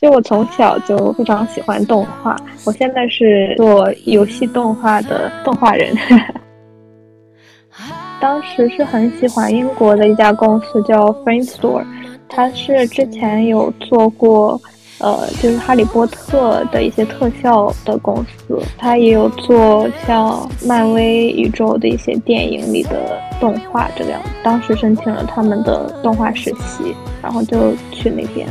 就我从小就非常喜欢动画，我现在是做游戏动画的动画人。当时是很喜欢英国的一家公司叫 Frame Store，它是之前有做过。呃，就是哈利波特的一些特效的公司，它也有做像漫威宇宙的一些电影里的动画这个样子。当时申请了他们的动画实习，然后就去那边。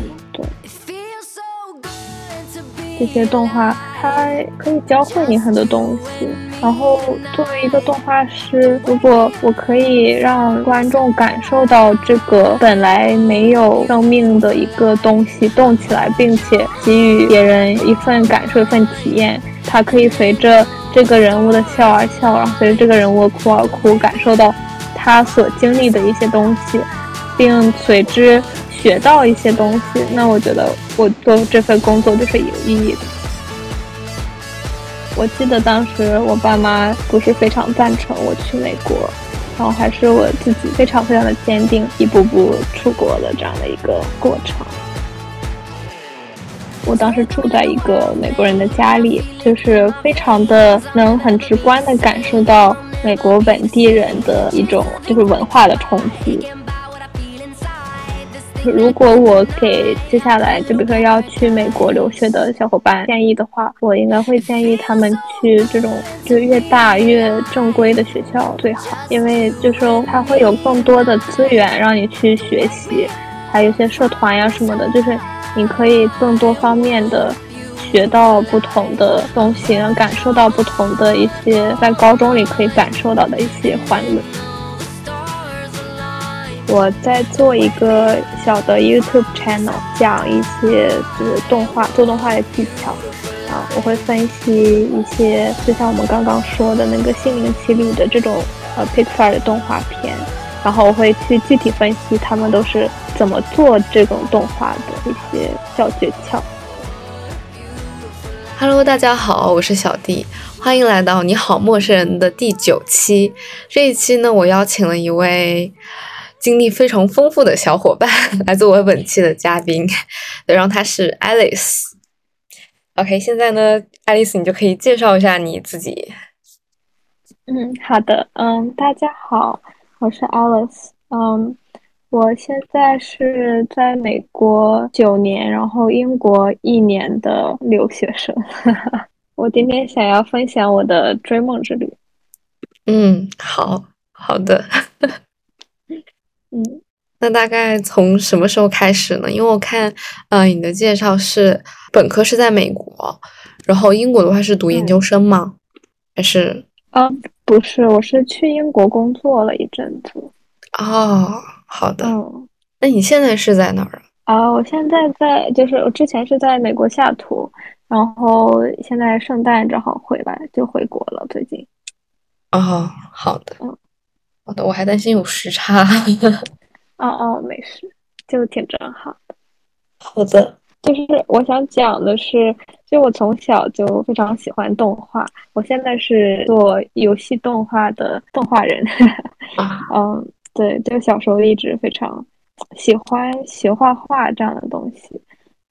这些动画它可以教会你很多东西。然后，作为一个动画师，如果我可以让观众感受到这个本来没有生命的一个东西动起来，并且给予别人一份感受、一份体验，它可以随着这个人物的笑而笑，然后随着这个人物的哭而哭，感受到他所经历的一些东西，并随之学到一些东西，那我觉得我做这份工作就是有意义的。我记得当时我爸妈不是非常赞成我去美国，然后还是我自己非常非常的坚定，一步步出国的这样的一个过程。我当时住在一个美国人的家里，就是非常的能很直观的感受到美国本地人的一种就是文化的冲击。如果我给接下来就比如说要去美国留学的小伙伴建议的话，我应该会建议他们去这种就越大越正规的学校最好，因为就说它会有更多的资源让你去学习，还有一些社团呀什么的，就是你可以更多方面的学到不同的东西，能感受到不同的一些在高中里可以感受到的一些欢乐。我在做一个小的 YouTube channel，讲一些就是动画做动画的技巧啊，我会分析一些，就像我们刚刚说的那个《心灵奇旅》的这种呃 Pixar 的动画片，然后我会去具体分析他们都是怎么做这种动画的一些小诀窍。Hello，大家好，我是小弟，欢迎来到你好陌生人的第九期。这一期呢，我邀请了一位。经历非常丰富的小伙伴 来作为本期的嘉宾，然后他是 Alice。OK，现在呢，Alice 你就可以介绍一下你自己。嗯，好的，嗯，大家好，我是 Alice，嗯，我现在是在美国九年，然后英国一年的留学生。我今天想要分享我的追梦之旅。嗯，好好的。嗯，那大概从什么时候开始呢？因为我看，呃，你的介绍是本科是在美国，然后英国的话是读研究生吗？还是？嗯，不是，我是去英国工作了一阵子。哦，好的。嗯，那你现在是在哪儿啊？啊，我现在在，就是我之前是在美国下图，然后现在圣诞正好回来，就回国了。最近。哦，好的。嗯。好的，我还担心有时差。哦哦，没事，就挺正好的。好的，就是我想讲的是，就我从小就非常喜欢动画，我现在是做游戏动画的动画人。嗯，对，就小时候一直非常喜欢学画画这样的东西。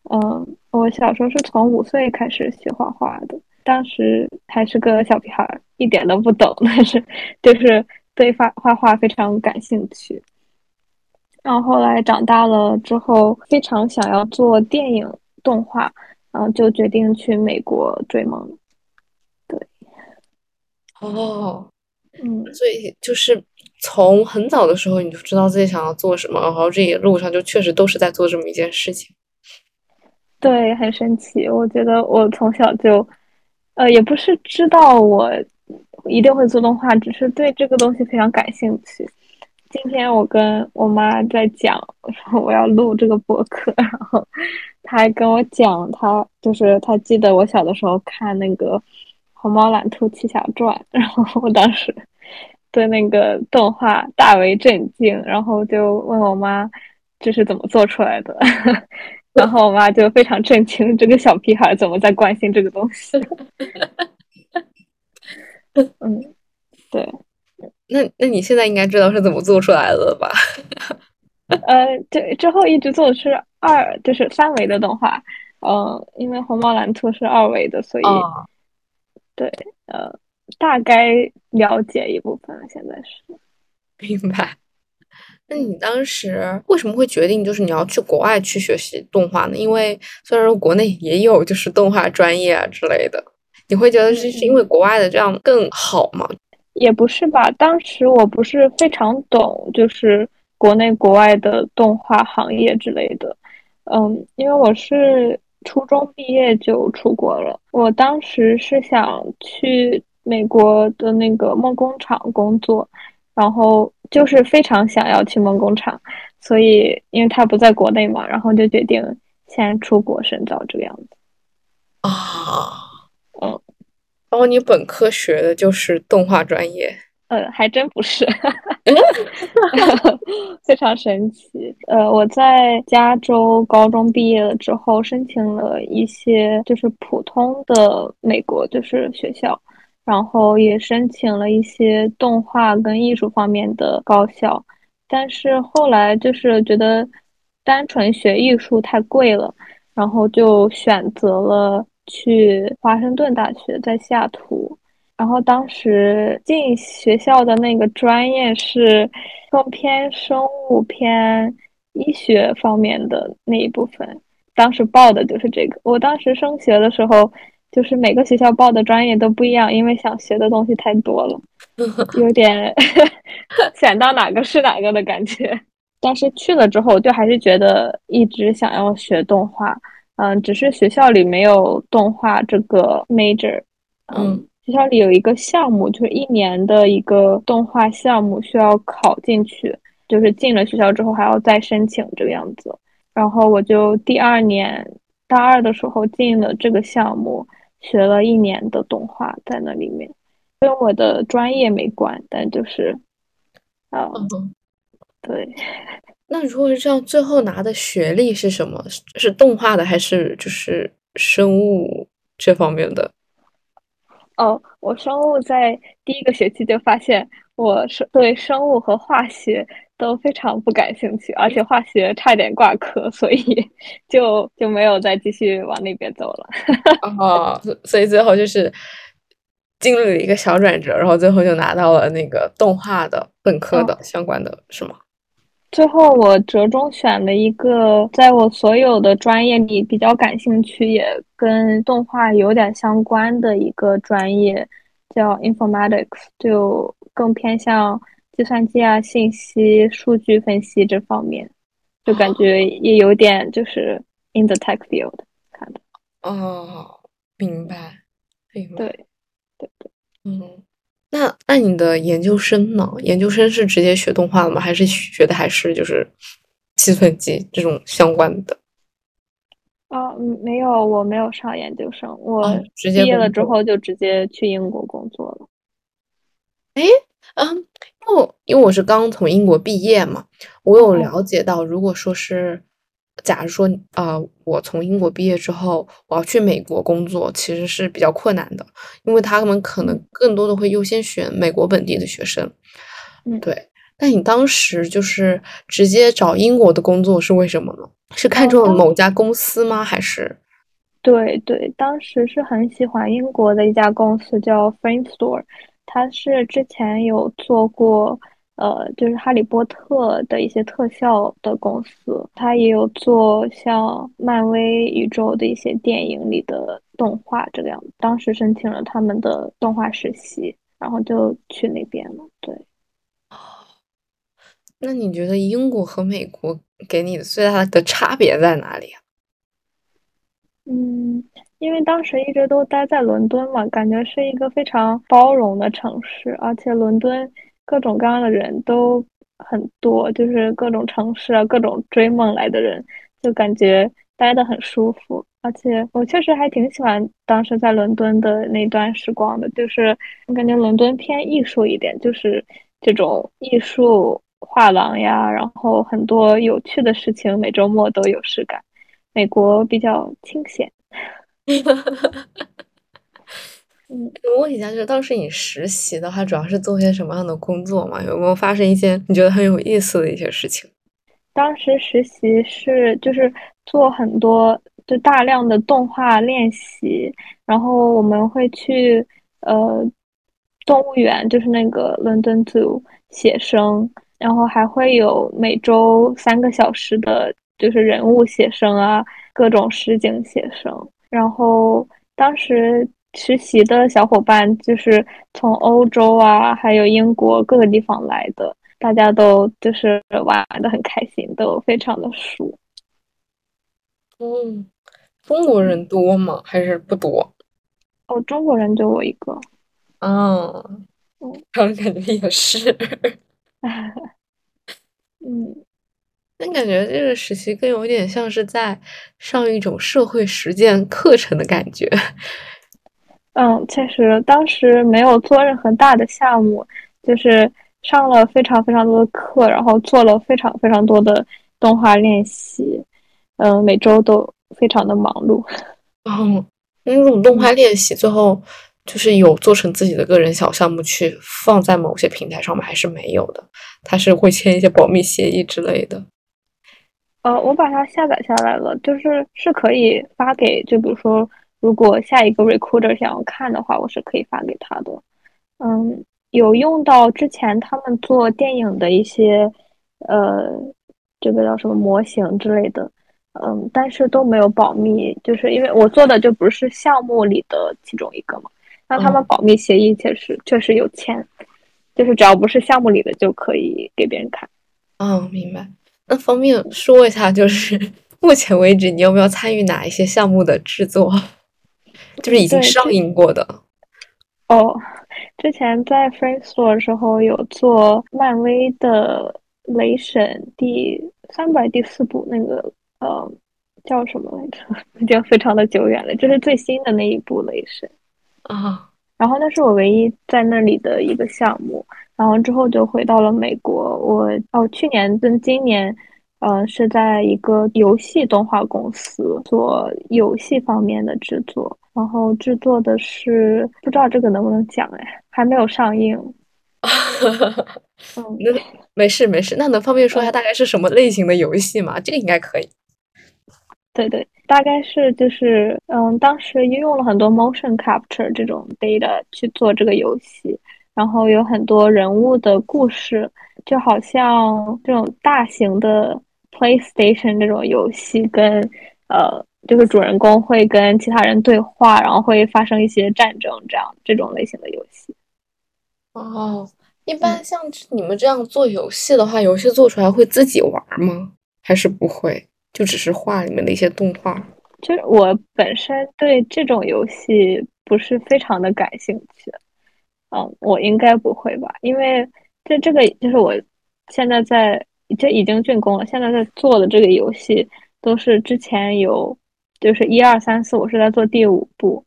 嗯，我小时候是从五岁开始学画画的，当时还是个小屁孩，一点都不懂，但是就是。对画画画非常感兴趣，然后后来长大了之后，非常想要做电影动画，然后就决定去美国追梦。对，哦，嗯，所以就是从很早的时候你就知道自己想要做什么，然后这一路上就确实都是在做这么一件事情。对，很神奇。我觉得我从小就，呃，也不是知道我。一定会做动画，只是对这个东西非常感兴趣。今天我跟我妈在讲，我说我要录这个博客，然后她还跟我讲，她就是她记得我小的时候看那个《虹猫蓝兔七侠传》，然后我当时对那个动画大为震惊，然后就问我妈这是怎么做出来的，然后我妈就非常震惊，这个小屁孩怎么在关心这个东西。嗯，对，那那你现在应该知道是怎么做出来的吧？呃，对，之后一直做的是二，就是三维的动画，嗯，因为红毛蓝兔是二维的，所以对，呃，大概了解一部分了。现在是 明白。那你当时为什么会决定就是你要去国外去学习动画呢？因为虽然说国内也有就是动画专业啊之类的，你会觉得是是因为国外的这样更好吗？也不是吧，当时我不是非常懂，就是国内国外的动画行业之类的。嗯，因为我是初中毕业就出国了，我当时是想去美国的那个梦工厂工作，然后就是非常想要去梦工厂，所以因为他不在国内嘛，然后就决定先出国深造这个样子。啊，嗯，然后你本科学的就是动画专业。呃，还真不是，非常神奇。呃，我在加州高中毕业了之后，申请了一些就是普通的美国就是学校，然后也申请了一些动画跟艺术方面的高校，但是后来就是觉得单纯学艺术太贵了，然后就选择了去华盛顿大学，在西雅图。然后当时进学校的那个专业是更偏生物、偏医学方面的那一部分，当时报的就是这个。我当时升学的时候，就是每个学校报的专业都不一样，因为想学的东西太多了，有点 选到哪个是哪个的感觉。但是去了之后，就还是觉得一直想要学动画，嗯，只是学校里没有动画这个 major，嗯。学校里有一个项目，就是一年的一个动画项目，需要考进去。就是进了学校之后还要再申请这个样子。然后我就第二年大二的时候进了这个项目，学了一年的动画在那里面，跟我的专业没关，但就是啊，对。那如果是这样，最后拿的学历是什么？是动画的还是就是生物这方面的？哦，我生物在第一个学期就发现我是对生物和化学都非常不感兴趣，而且化学差点挂科，所以 就就没有再继续往那边走了。哦，所以最后就是经历了一个小转折，然后最后就拿到了那个动画的本科的相关的，是吗？最后我折中选了一个在我所有的专业里比较感兴趣，也跟动画有点相关的一个专业，叫 informatics，就更偏向计算机啊、信息、数据分析这方面，就感觉也有点就是 in the tech field 看的。哦，明白，明白。对，对对，嗯。那那你的研究生呢？研究生是直接学动画的吗？还是学的还是就是计算机这种相关的？啊，没有，我没有上研究生，我直接毕业了之后就直接去英国工作了。哎，嗯，因为因为我是刚从英国毕业嘛，我有了解到，如果说是。假如说，呃，我从英国毕业之后，我要去美国工作，其实是比较困难的，因为他们可能更多的会优先选美国本地的学生。嗯，对。那你当时就是直接找英国的工作是为什么呢？是看中了某家公司吗？还是？对对，当时是很喜欢英国的一家公司叫 Frame Store，它是之前有做过。呃，就是《哈利波特》的一些特效的公司，它也有做像漫威宇宙的一些电影里的动画这个样子。当时申请了他们的动画实习，然后就去那边了。对，哦，那你觉得英国和美国给你的最大的差别在哪里啊？嗯，因为当时一直都待在伦敦嘛，感觉是一个非常包容的城市，而且伦敦。各种各样的人都很多，就是各种城市啊，各种追梦来的人，就感觉待得很舒服。而且我确实还挺喜欢当时在伦敦的那段时光的，就是我感觉伦敦偏艺术一点，就是这种艺术画廊呀，然后很多有趣的事情，每周末都有事干。美国比较清闲。嗯，我问一下，就是当时你实习的话，主要是做些什么样的工作嘛？有没有发生一些你觉得很有意思的一些事情？当时实习是就是做很多就大量的动画练习，然后我们会去呃动物园，就是那个 London Zoo 写生，然后还会有每周三个小时的，就是人物写生啊，各种实景写生。然后当时实习的小伙伴就是从欧洲啊，还有英国各个地方来的，大家都就是玩的很开心，都非常的熟。嗯。中国人多吗？还是不多？哦，中国人就我一个。啊，嗯，感觉也是。嗯，那感觉这个实习更有点像是在上一种社会实践课程的感觉。嗯，确实，当时没有做任何大的项目，就是上了非常非常多的课，然后做了非常非常多的动画练习。嗯，每周都。非常的忙碌，嗯，那种动画练习最后就是有做成自己的个人小项目去放在某些平台上面，还是没有的？他是会签一些保密协议之类的。呃，我把它下载下来了，就是是可以发给，就比如说，如果下一个 recruiter 想要看的话，我是可以发给他的。嗯，有用到之前他们做电影的一些，呃，这个叫什么模型之类的。嗯，但是都没有保密，就是因为我做的就不是项目里的其中一个嘛。那他们保密协议确实确实有签，就是只要不是项目里的就可以给别人看。哦，明白。那方便说一下，就是目前为止你有没有参与哪一些项目的制作？就是已经上映过的。哦，之前在 Store 的时候有做漫威的《雷神》第三部、第四部那个。呃，叫什么来着？已经非常的久远了。就是最新的那一部雷神啊。然后那是我唯一在那里的一个项目。然后之后就回到了美国。我哦，去年跟今年，呃，是在一个游戏动画公司做游戏方面的制作。然后制作的是不知道这个能不能讲哎，还没有上映。嗯，那没事没事。那能方便说一下大概是什么类型的游戏吗？这个应该可以。对对，大概是就是，嗯，当时应用了很多 motion capture 这种 data 去做这个游戏，然后有很多人物的故事，就好像这种大型的 PlayStation 这种游戏，跟呃，就是主人公会跟其他人对话，然后会发生一些战争，这样这种类型的游戏。哦，一般像你们这样做游戏的话，游戏做出来会自己玩吗？还是不会？就只是画里面的一些动画，就是我本身对这种游戏不是非常的感兴趣，嗯，我应该不会吧？因为这这个就是我现在在这已经竣工了，现在在做的这个游戏都是之前有，就是一二三四，我是在做第五部，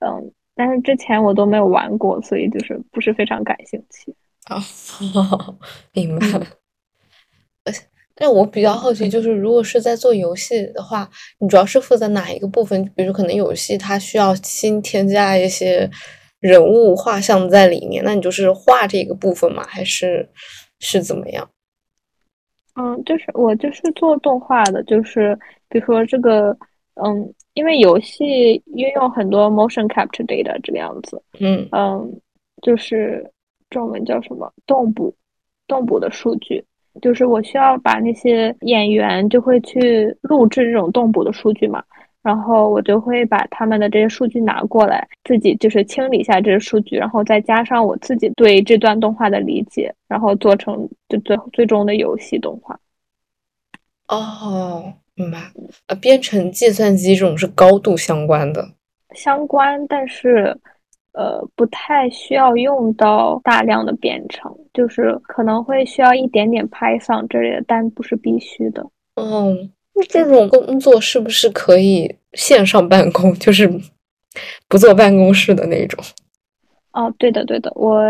嗯，但是之前我都没有玩过，所以就是不是非常感兴趣。哦，明白了。但我比较好奇，就是如果是在做游戏的话，你主要是负责哪一个部分？比如可能游戏它需要新添加一些人物画像在里面，那你就是画这个部分吗？还是是怎么样？嗯，就是我就是做动画的，就是比如说这个，嗯，因为游戏运用很多 motion capture data 这个样子，嗯嗯，就是中文叫什么动捕动捕的数据。就是我需要把那些演员就会去录制这种动捕的数据嘛，然后我就会把他们的这些数据拿过来，自己就是清理一下这些数据，然后再加上我自己对这段动画的理解，然后做成就最最终的游戏动画。哦，明白。呃，编程计算机这种是高度相关的，相关，但是。呃，不太需要用到大量的编程，就是可能会需要一点点 Python 之类的，但不是必须的。嗯，那这种工作是不是可以线上办公，就是不坐办公室的那种？哦，对的，对的，我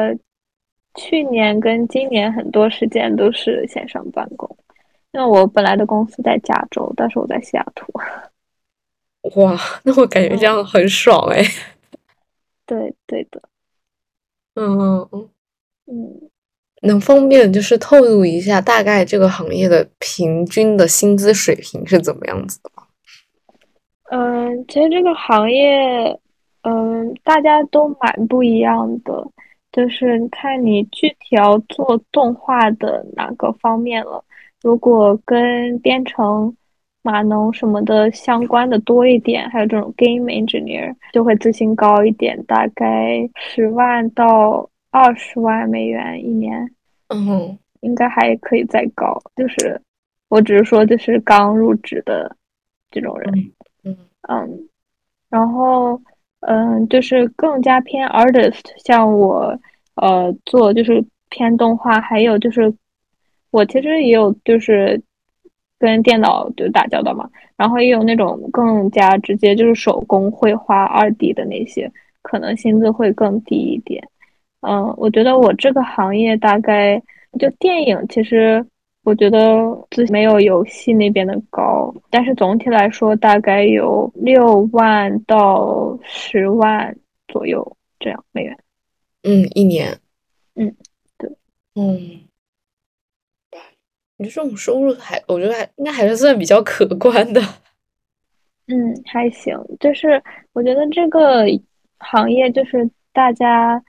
去年跟今年很多时间都是线上办公，因为我本来的公司在加州，但是我在西雅图。哇，那我感觉这样很爽哎。对对的，嗯嗯嗯嗯，能方便就是透露一下大概这个行业的平均的薪资水平是怎么样子的吗？嗯，其实这个行业，嗯，大家都蛮不一样的，就是看你具体要做动画的哪个方面了。如果跟编程、码农什么的相关的多一点，还有这种 game engineer 就会自信高一点，大概十万到二十万美元一年。嗯，应该还可以再高。就是我只是说，就是刚入职的这种人。嗯嗯，然后嗯，就是更加偏 artist，像我呃做就是偏动画，还有就是我其实也有就是跟电脑就打交道嘛，然后也有那种更加直接就是手工绘画二 D 的那些，可能薪资会更低一点。嗯，我觉得我这个行业大概就电影其实。我觉得自己没有游戏那边的高，但是总体来说大概有六万到十万左右这样美元。嗯，一年。嗯，对。嗯，你这种收入还，我觉得还应该还是算比较可观的。嗯，还行。就是我觉得这个行业就是大家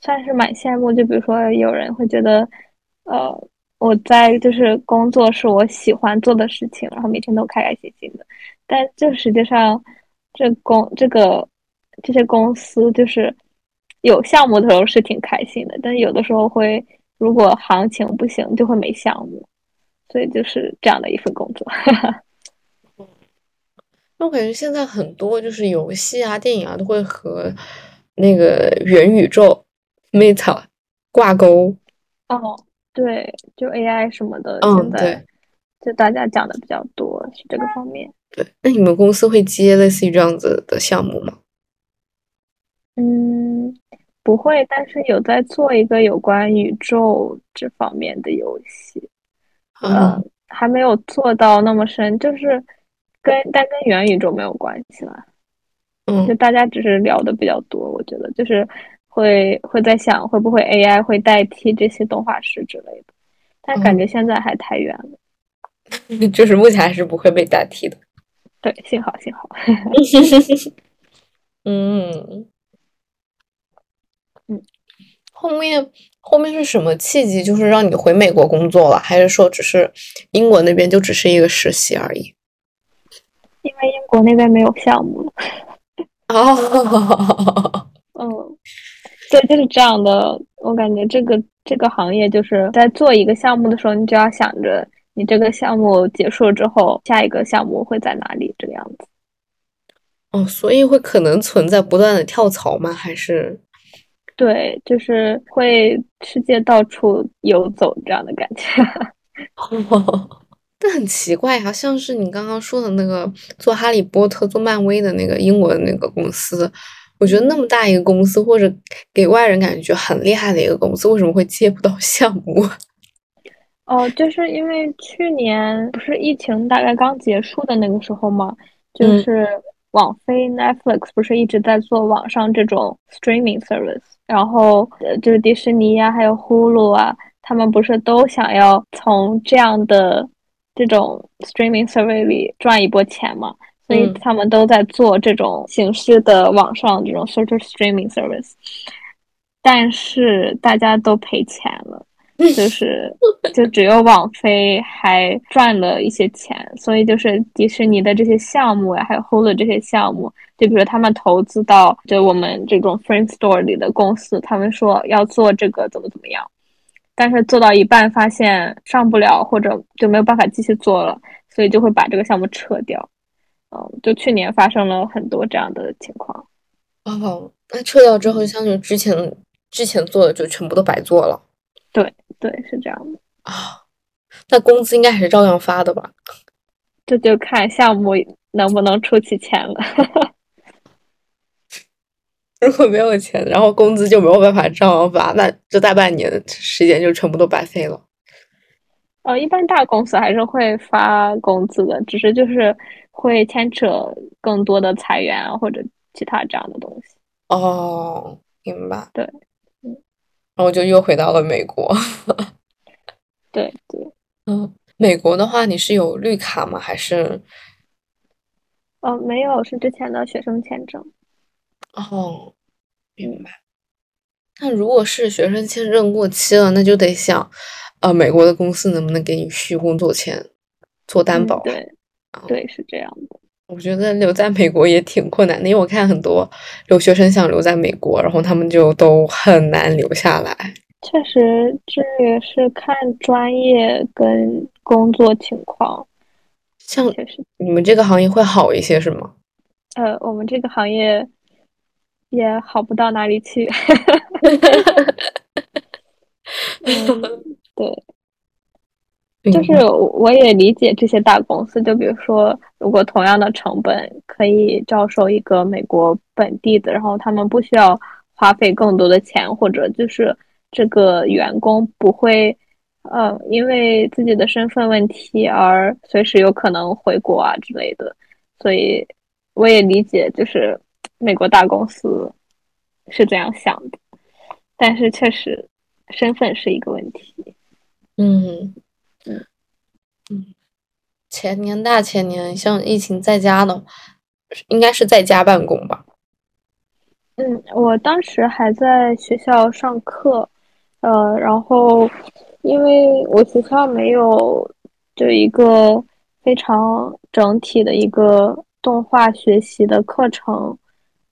算是蛮羡慕，就比如说有人会觉得，呃。我在就是工作是我喜欢做的事情，然后每天都开开心心的。但就实际上，这公这个这些公司就是有项目的时候是挺开心的，但有的时候会如果行情不行就会没项目，所以就是这样的一份工作。那我感觉现在很多就是游戏啊、电影啊都会和那个元宇宙 Meta 挂钩。哦。对，就 AI 什么的，现在就大家讲的比较多是这个方面。对，那你们公司会接类似于这样子的项目吗？嗯，不会，但是有在做一个有关宇宙这方面的游戏，嗯，还没有做到那么深，就是跟但跟元宇宙没有关系了。嗯，就大家只是聊的比较多，我觉得就是。会会在想会不会 AI 会代替这些动画师之类的，但感觉现在还太远了，就是目前还是不会被代替的。对，幸好幸好。嗯嗯，后面后面是什么契机，就是让你回美国工作了，还是说只是英国那边就只是一个实习而已？因为英国那边没有项目了。哦 嗯。对，就是这样的。我感觉这个这个行业就是在做一个项目的时候，你就要想着你这个项目结束了之后，下一个项目会在哪里这个样子。哦，所以会可能存在不断的跳槽吗？还是？对，就是会世界到处游走这样的感觉。但很奇怪呀，像是你刚刚说的那个做哈利波特、做漫威的那个英国的那个公司。我觉得那么大一个公司，或者给外人感觉很厉害的一个公司，为什么会接不到 项目？哦，就是因为去年不是疫情大概刚结束的那个时候嘛，就是网飞 Netflix 不是一直在做网上这种 streaming service，然后呃就是迪士尼呀，还有 Hulu 啊，他们不是都想要从这样的这种 streaming service 里赚一波钱嘛？所以他们都在做这种形式的网上这种 social streaming service，但是大家都赔钱了，就是 就只有网飞还赚了一些钱。所以就是迪士尼的这些项目呀，还有 Hulu 这些项目，就比如他们投资到就我们这种 Friend Store 里的公司，他们说要做这个怎么怎么样，但是做到一半发现上不了，或者就没有办法继续做了，所以就会把这个项目撤掉。嗯，就去年发生了很多这样的情况。哦，那撤掉之后，就相当于之前之前做的就全部都白做了。对对，是这样的啊。那工资应该还是照样发的吧？这就看项目能不能出起钱了。如果没有钱，然后工资就没有办法照样发，那这大半年的时间就全部都白费了。呃，一般大公司还是会发工资的，只是就是会牵扯更多的裁员或者其他这样的东西。哦，明白。对，嗯，然后就又回到了美国。对对，嗯，美国的话，你是有绿卡吗？还是？哦，没有，是之前的学生签证。哦，明白。那如果是学生签证过期了，那就得想，呃，美国的公司能不能给你续工作签做担保？对，对，是这样的。我觉得留在美国也挺困难的，因为我看很多留学生想留在美国，然后他们就都很难留下来。确实，这也是看专业跟工作情况。像你们这个行业会好一些是吗？呃，我们这个行业也好不到哪里去。嗯，对。就是我也理解这些大公司，就比如说，如果同样的成本可以招收一个美国本地的，然后他们不需要花费更多的钱，或者就是这个员工不会，呃，因为自己的身份问题而随时有可能回国啊之类的，所以我也理解，就是美国大公司是这样想的，但是确实身份是一个问题，嗯。嗯，前年大前年，像疫情在家的，应该是在家办公吧？嗯，我当时还在学校上课，呃，然后因为我学校没有就一个非常整体的一个动画学习的课程，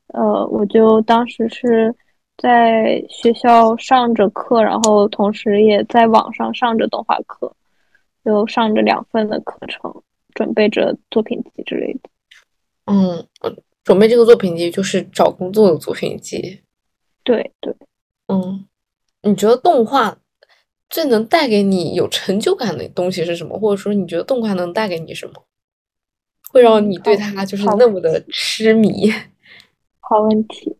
呃，我就当时是在学校上着课，然后同时也在网上上着动画课。就上着两份的课程，准备着作品集之类的。嗯，准备这个作品集就是找工作的作品集。对对，嗯，你觉得动画最能带给你有成就感的东西是什么？或者说你觉得动画能带给你什么，会让你对它就是那么的痴迷？好问题。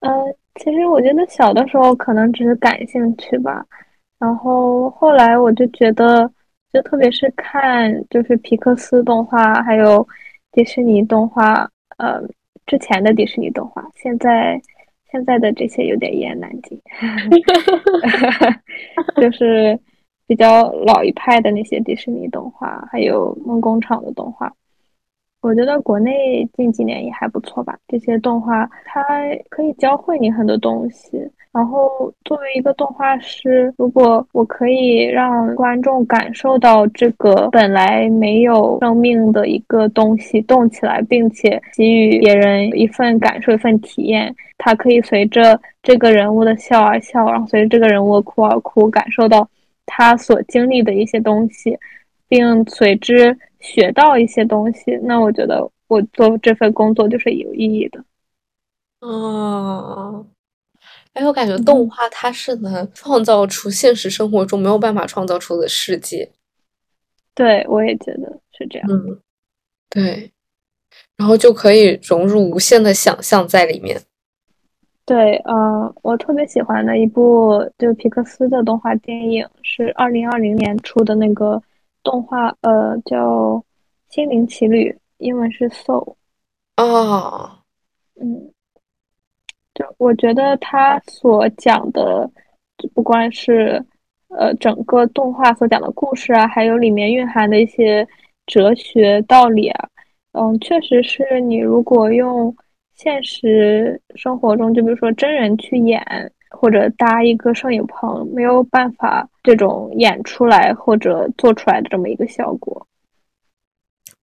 呃，其实我觉得小的时候可能只是感兴趣吧，然后后来我就觉得。就特别是看就是皮克斯动画，还有迪士尼动画，呃，之前的迪士尼动画，现在现在的这些有点一言难尽，就是比较老一派的那些迪士尼动画，还有梦工厂的动画。我觉得国内近几年也还不错吧，这些动画它可以教会你很多东西。然后作为一个动画师，如果我可以让观众感受到这个本来没有生命的一个东西动起来，并且给予别人一份感受、一份体验，它可以随着这个人物的笑而笑，然后随着这个人物的哭而哭，感受到他所经历的一些东西，并随之。学到一些东西，那我觉得我做这份工作就是有意义的。嗯，哎，我感觉动画它是能创造出现实生活中没有办法创造出的世界。对，我也觉得是这样。嗯，对，然后就可以融入无限的想象在里面。对，嗯，我特别喜欢的一部就皮克斯的动画电影是二零二零年出的那个。动画呃叫《心灵奇旅》，英文是 Soul。哦，嗯，就我觉得他所讲的，不光是呃整个动画所讲的故事啊，还有里面蕴含的一些哲学道理啊，嗯，确实是你如果用现实生活中，就比如说真人去演。或者搭一个摄影棚，没有办法这种演出来或者做出来的这么一个效果。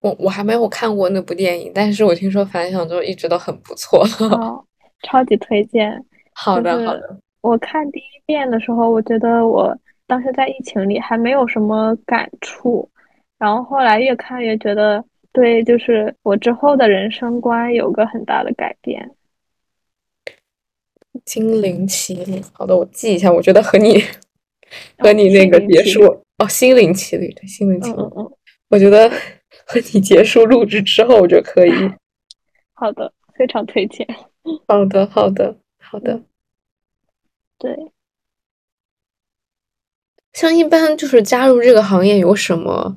我我还没有看过那部电影，但是我听说反响就一直都很不错。哦，超级推荐。好的好的。我看第一遍的时候，我觉得我当时在疫情里还没有什么感触，然后后来越看越觉得，对，就是我之后的人生观有个很大的改变。心灵奇旅，好的，我记一下。我觉得和你 和你那个结束哦，心灵奇旅对，心灵奇旅。嗯嗯，我觉得 和你结束录制之后就可以。好的，非常推荐。好的，好的，好的。对，像一般就是加入这个行业有什么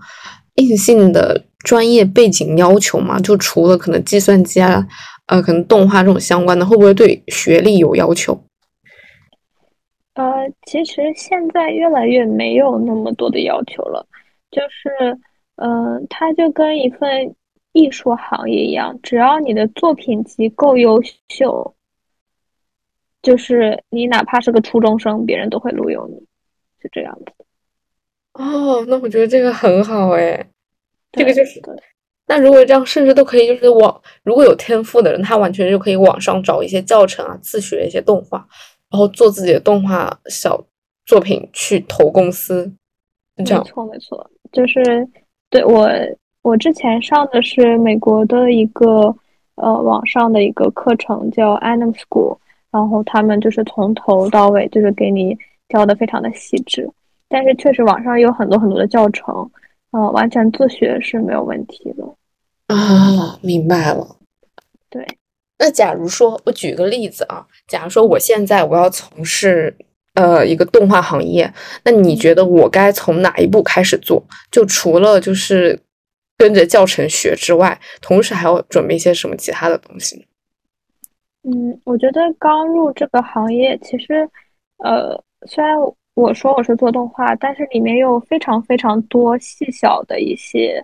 硬性的专业背景要求吗？就除了可能计算机啊。呃，可能动画这种相关的，会不会对学历有要求？呃，其实现在越来越没有那么多的要求了，就是，嗯，它就跟一份艺术行业一样，只要你的作品集够优秀，就是你哪怕是个初中生，别人都会录用你，是这样子。哦，那我觉得这个很好哎，这个就是。那如果这样，甚至都可以，就是网如果有天赋的人，他完全就可以网上找一些教程啊，自学一些动画，然后做自己的动画小作品去投公司。这样没错没错，就是对我我之前上的是美国的一个呃网上的一个课程叫 Anim School，然后他们就是从头到尾就是给你教的非常的细致，但是确实网上有很多很多的教程。呃，完全自学是没有问题的啊，明白了。对，那假如说我举个例子啊，假如说我现在我要从事呃一个动画行业，那你觉得我该从哪一步开始做？就除了就是跟着教程学之外，同时还要准备一些什么其他的东西？嗯，我觉得刚入这个行业，其实呃，虽然。我说我是做动画，但是里面有非常非常多细小的一些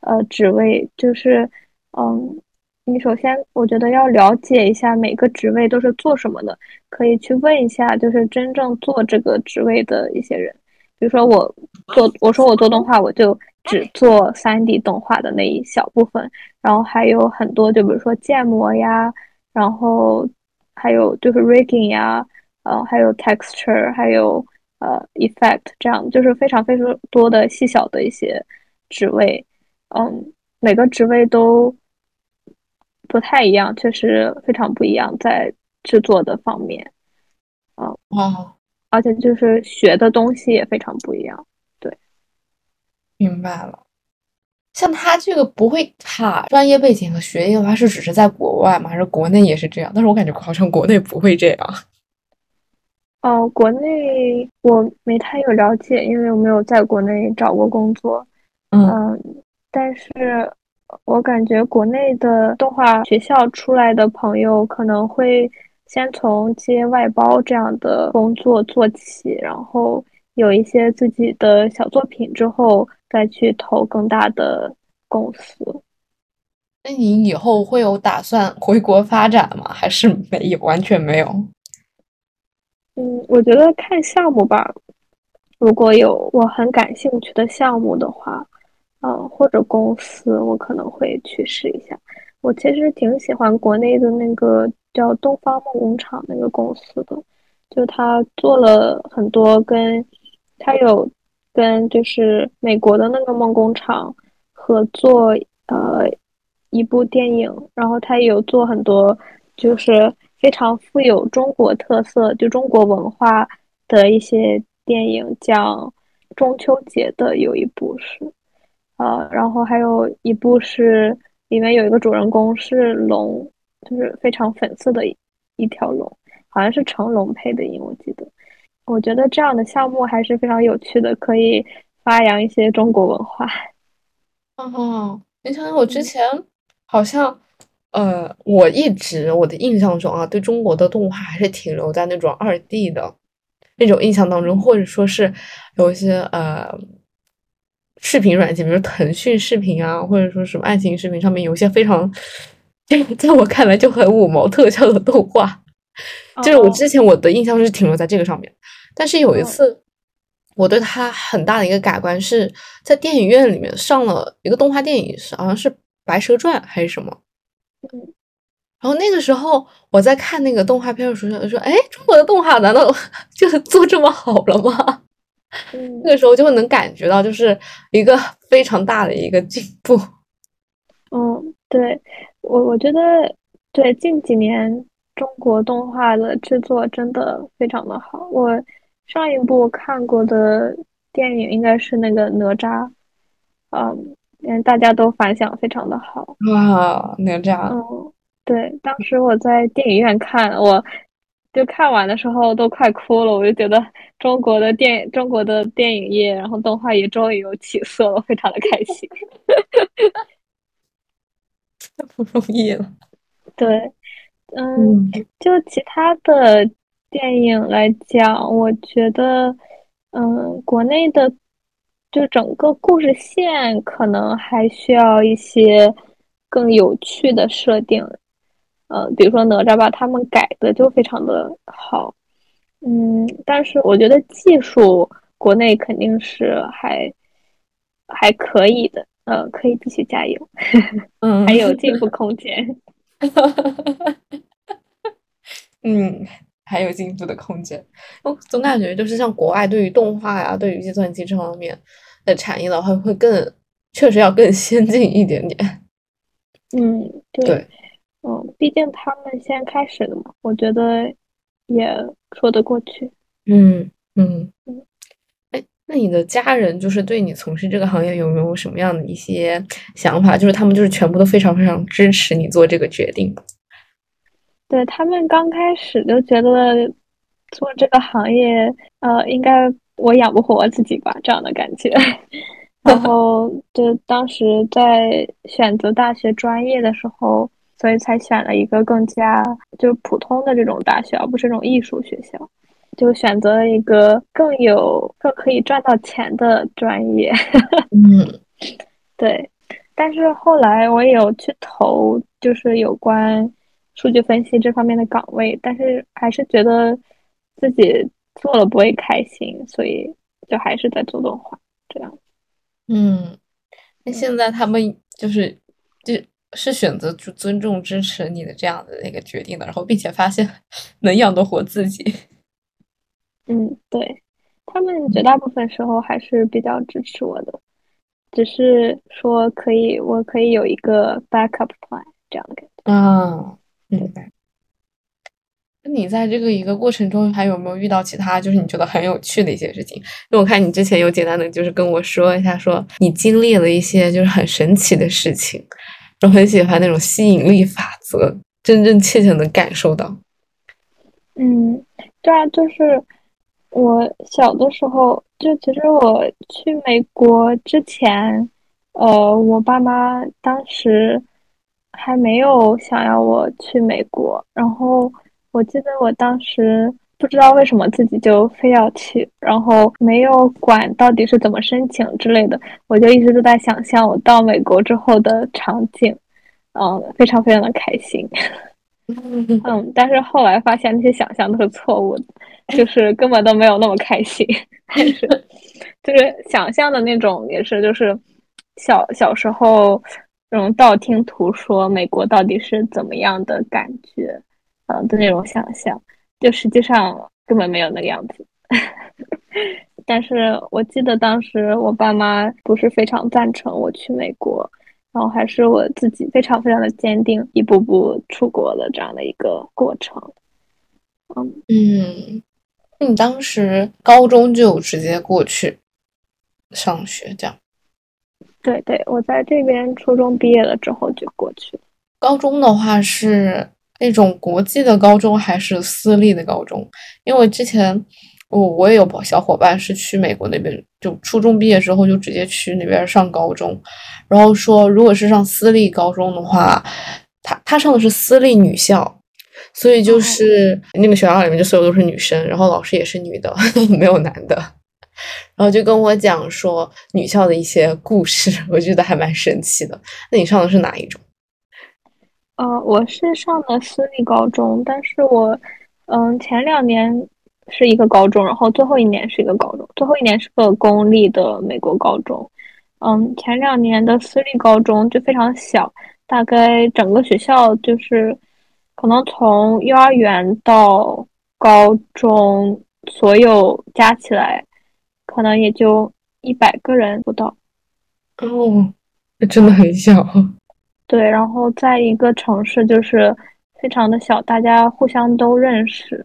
呃职位，就是嗯，你首先我觉得要了解一下每个职位都是做什么的，可以去问一下，就是真正做这个职位的一些人。比如说我做，我说我做动画，我就只做三 D 动画的那一小部分，然后还有很多，就比如说建模呀，然后还有就是 rigging 呀，嗯，还有 texture，还有。呃，effect 这样就是非常非常多的细小的一些职位，嗯，每个职位都不太一样，确实非常不一样，在制作的方面，嗯，哦，而且就是学的东西也非常不一样，对，明白了。像他这个不会卡专业背景和学历的话，是只是在国外吗？还是国内也是这样？但是我感觉好像国内不会这样。哦，国内我没太有了解，因为我没有在国内找过工作。嗯，但是我感觉国内的动画学校出来的朋友可能会先从接外包这样的工作做起，然后有一些自己的小作品之后，再去投更大的公司。那你以后会有打算回国发展吗？还是没有，完全没有？嗯，我觉得看项目吧。如果有我很感兴趣的项目的话，嗯，或者公司，我可能会去试一下。我其实挺喜欢国内的那个叫东方梦工厂那个公司的，就他做了很多跟，他有跟就是美国的那个梦工厂合作，呃，一部电影，然后他有做很多就是。非常富有中国特色，就中国文化的一些电影，像中秋节的有一部是，呃，然后还有一部是里面有一个主人公是龙，就是非常粉色的一一条龙，好像是成龙配的音，我记得。我觉得这样的项目还是非常有趣的，可以发扬一些中国文化。哦，你想想，我之前好像。呃，我一直我的印象中啊，对中国的动画还是停留在那种二 D 的那种印象当中，或者说是有一些呃视频软件，比如腾讯视频啊，或者说什么爱情视频上面有一些非常，在我看来就很五毛特效的动画，就是我之前我的印象是停留在这个上面。但是有一次，我对他很大的一个改观是在电影院里面上了一个动画电影，是好像是《白蛇传》还是什么。然后那个时候我在看那个动画片的时候，就说：“哎，中国的动画难道 就做这么好了吗？”那个时候就会能感觉到，就是一个非常大的一个进步。嗯，对我我觉得，对近几年中国动画的制作真的非常的好。我上一部看过的电影应该是那个哪吒，嗯。嗯，大家都反响非常的好哇！哪吒，嗯，对，当时我在电影院看，我就看完的时候都快哭了，我就觉得中国的电中国的电影业，然后动画也终于有起色了，非常的开心，太 不容易了。对，嗯，就其他的电影来讲，我觉得，嗯，国内的。就整个故事线可能还需要一些更有趣的设定，呃，比如说哪吒吧他们改的就非常的好，嗯，但是我觉得技术国内肯定是还还可以的，呃，可以继续加油，嗯，还有进步空间，嗯，还有进步的空间，我总感觉就是像国外对于动画呀，对于计算机这方面的产业的话，会更确实要更 先进一点点。嗯，对，嗯，毕竟他们先开始的嘛，我觉得也说得过去。嗯嗯嗯，哎，那你的家人就是对你从事这个行业有没有什么样的一些想法？就是他们就是全部都非常非常支持你做这个决定。对他们刚开始就觉得做这个行业，呃，应该我养不活我自己吧，这样的感觉。然后就当时在选择大学专业的时候，所以才选了一个更加就是普通的这种大学，而不是这种艺术学校，就选择了一个更有更可以赚到钱的专业。嗯，对。但是后来我也有去投，就是有关数据分析这方面的岗位，但是还是觉得自己做了不会开心，所以就还是在做动画这样。嗯，那现在他们就是就是选择就尊重支持你的这样的那个决定的，然后并且发现 能养得活自己。嗯，对他们绝大部分时候还是比较支持我的，只是说可以，我可以有一个 backup plan 这样的感觉。啊，明白。那你在这个一个过程中，还有没有遇到其他就是你觉得很有趣的一些事情？因为我看你之前有简单的就是跟我说一下，说你经历了一些就是很神奇的事情，我很喜欢那种吸引力法则，真真切切的感受到。嗯，对啊，就是我小的时候，就其实我去美国之前，呃，我爸妈当时还没有想要我去美国，然后。我记得我当时不知道为什么自己就非要去，然后没有管到底是怎么申请之类的，我就一直都在想象我到美国之后的场景，嗯，非常非常的开心，嗯，但是后来发现那些想象都是错误的，就是根本都没有那么开心，但是 就是想象的那种也是就是小小时候那种道听途说美国到底是怎么样的感觉。嗯的那种想象，就实际上根本没有那个样子。但是我记得当时我爸妈不是非常赞成我去美国，然后还是我自己非常非常的坚定，一步步出国的这样的一个过程。嗯嗯，你当时高中就直接过去上学，这样？对对，我在这边初中毕业了之后就过去了。高中的话是。那种国际的高中还是私立的高中？因为之前我我也有小伙伴是去美国那边，就初中毕业之后就直接去那边上高中，然后说如果是上私立高中的话，他他上的是私立女校，所以就是那个学校里面就所有都是女生，然后老师也是女的，没有男的，然后就跟我讲说女校的一些故事，我觉得还蛮神奇的。那你上的是哪一种？呃，我是上的私立高中，但是我，嗯，前两年是一个高中，然后最后一年是一个高中，最后一年是个公立的美国高中，嗯，前两年的私立高中就非常小，大概整个学校就是，可能从幼儿园到高中，所有加起来，可能也就一百个人不到。哦，真的很小。对，然后在一个城市就是非常的小，大家互相都认识，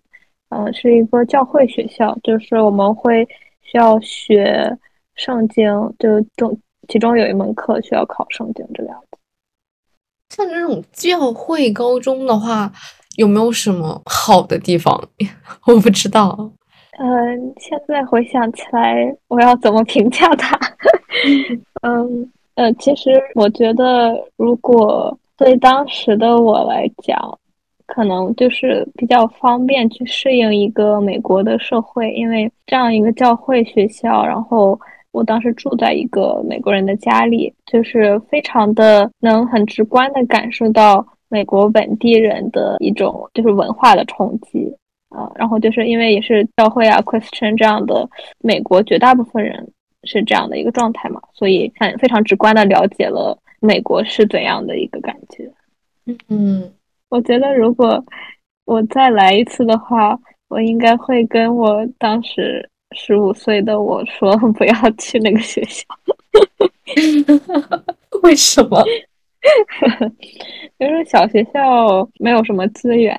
嗯，是一个教会学校，就是我们会需要学圣经，就中其中有一门课需要考圣经这个样子。像这种教会高中的话，有没有什么好的地方？我不知道。嗯，现在回想起来，我要怎么评价它？嗯。呃，其实我觉得，如果对当时的我来讲，可能就是比较方便去适应一个美国的社会，因为这样一个教会学校，然后我当时住在一个美国人的家里，就是非常的能很直观的感受到美国本地人的一种就是文化的冲击啊。然后就是因为也是教会啊，Christian 这样的美国绝大部分人是这样的一个状态嘛，所以很非常直观的了解了美国是怎样的一个感觉。嗯，我觉得如果我再来一次的话。我应该会跟我当时十五岁的我说 不要去那个学校，为什么？因为小学校没有什么资源。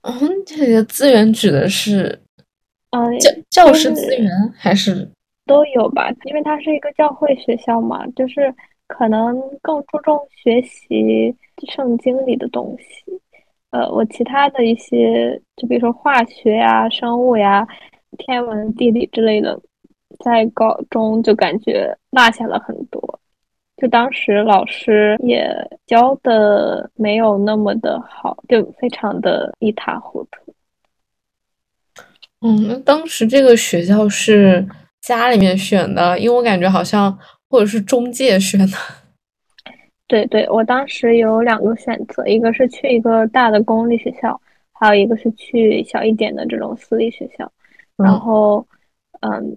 嗯，这里的资源指的是，嗯，教教师资源还是都有吧？因为它是一个教会学校嘛，就是可能更注重学习圣经里的东西。呃，我其他的一些，就比如说化学呀、生物呀、天文、地理之类的，在高中就感觉落下了很多，就当时老师也教的没有那么的好，就非常的一塌糊涂。嗯，那当时这个学校是家里面选的，因为我感觉好像或者是中介选的。对对，我当时有两个选择，一个是去一个大的公立学校，还有一个是去小一点的这种私立学校。然后，嗯，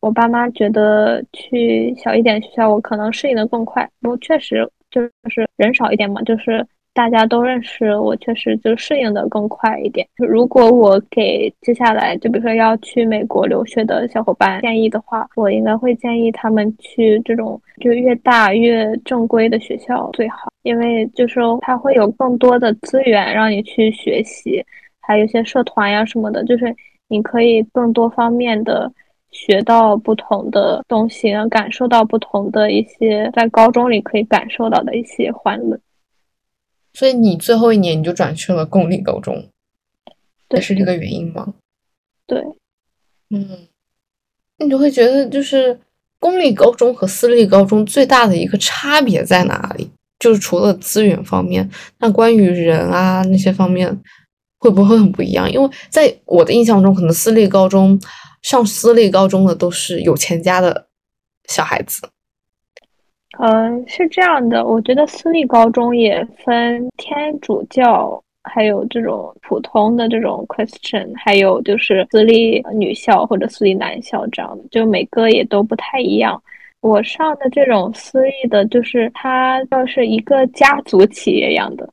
我爸妈觉得去小一点学校，我可能适应的更快。不过确实就是人少一点嘛，就是。大家都认识我，确实就适应的更快一点。如果我给接下来就比如说要去美国留学的小伙伴建议的话，我应该会建议他们去这种就越大越正规的学校最好，因为就是说它会有更多的资源让你去学习，还有一些社团呀什么的，就是你可以更多方面的学到不同的东西，能感受到不同的一些在高中里可以感受到的一些欢乐。所以你最后一年你就转去了公立高中，也是这个原因吗？对，嗯，你就会觉得就是公立高中和私立高中最大的一个差别在哪里？就是除了资源方面，那关于人啊那些方面会不会很不一样？因为在我的印象中，可能私立高中上私立高中的都是有钱家的小孩子。嗯，是这样的，我觉得私立高中也分天主教，还有这种普通的这种 Christian，还有就是私立女校或者私立男校这样的，就每个也都不太一样。我上的这种私立的，就是它就是一个家族企业一样的，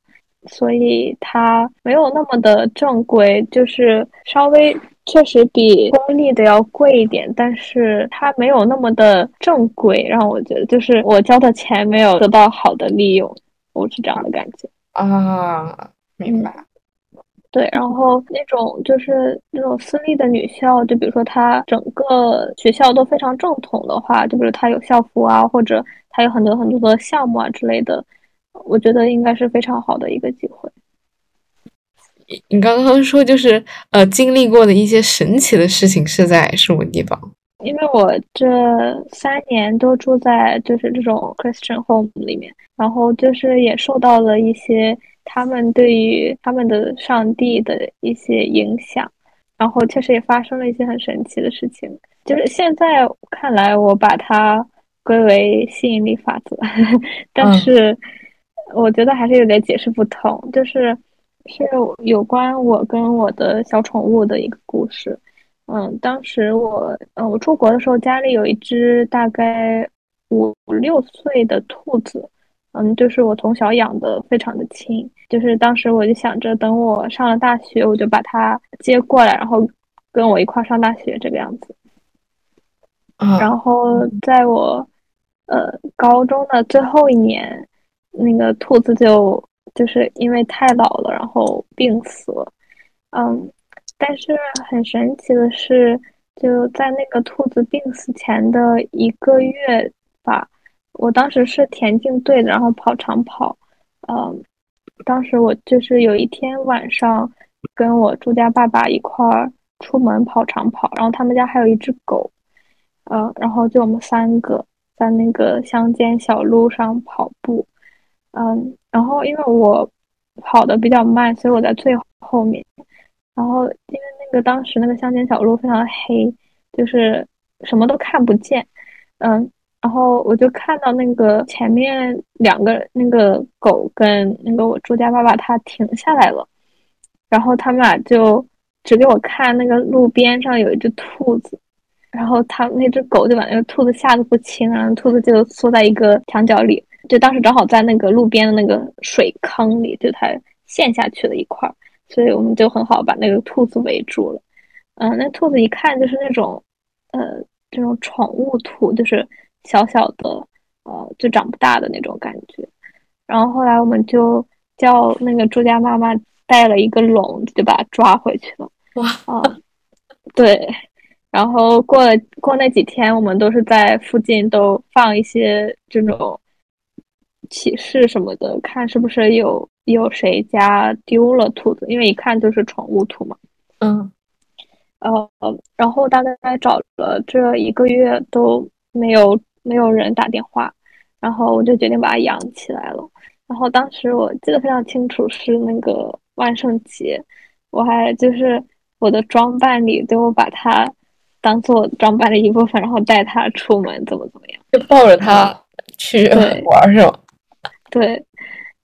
所以它没有那么的正规，就是稍微。确实比公立的要贵一点，但是它没有那么的正规，让我觉得就是我交的钱没有得到好的利用，我是这样的感觉啊。明白。对，然后那种就是那种私立的女校，就比如说它整个学校都非常正统的话，就比如它有校服啊，或者它有很多很多的项目啊之类的，我觉得应该是非常好的一个机会。你刚刚说就是呃经历过的一些神奇的事情是在什么地方？因为我这三年都住在就是这种 Christian home 里面，然后就是也受到了一些他们对于他们的上帝的一些影响，然后确实也发生了一些很神奇的事情。就是现在看来，我把它归为吸引力法则，但是我觉得还是有点解释不通，就是。是有关我跟我的小宠物的一个故事。嗯，当时我，嗯，我出国的时候，家里有一只大概五六岁的兔子。嗯，就是我从小养的，非常的亲。就是当时我就想着，等我上了大学，我就把它接过来，然后跟我一块上大学这个样子。然后在我，呃，高中的最后一年，那个兔子就。就是因为太老了，然后病死了。嗯，但是很神奇的是，就在那个兔子病死前的一个月吧，我当时是田径队的，然后跑长跑。嗯，当时我就是有一天晚上跟我朱家爸爸一块儿出门跑长跑，然后他们家还有一只狗。嗯，然后就我们三个在那个乡间小路上跑步。嗯，然后因为我跑的比较慢，所以我在最后面。然后因为那个当时那个乡间小路非常黑，就是什么都看不见。嗯，然后我就看到那个前面两个那个狗跟那个我住家爸爸他停下来了，然后他们俩就指给我看那个路边上有一只兔子，然后他那只狗就把那个兔子吓得不轻，然后兔子就缩在一个墙角里，就当时正好在那个路边的那个水坑里，就它陷下去了一块，所以我们就很好把那个兔子围住了。嗯，那兔子一看就是那种，呃。这种宠物兔就是小小的，呃，就长不大的那种感觉。然后后来我们就叫那个朱家妈妈带了一个笼子，就把它抓回去了。哇啊，对。然后过了过那几天，我们都是在附近都放一些这种启示什么的，看是不是有有谁家丢了兔子，因为一看就是宠物兔嘛。嗯。呃，然后大概找了这一个月都没有没有人打电话，然后我就决定把它养起来了。然后当时我记得非常清楚，是那个万圣节，我还就是我的装扮里都把它当做装扮的一部分，然后带它出门，怎么怎么样，就抱着它去玩是吗？对，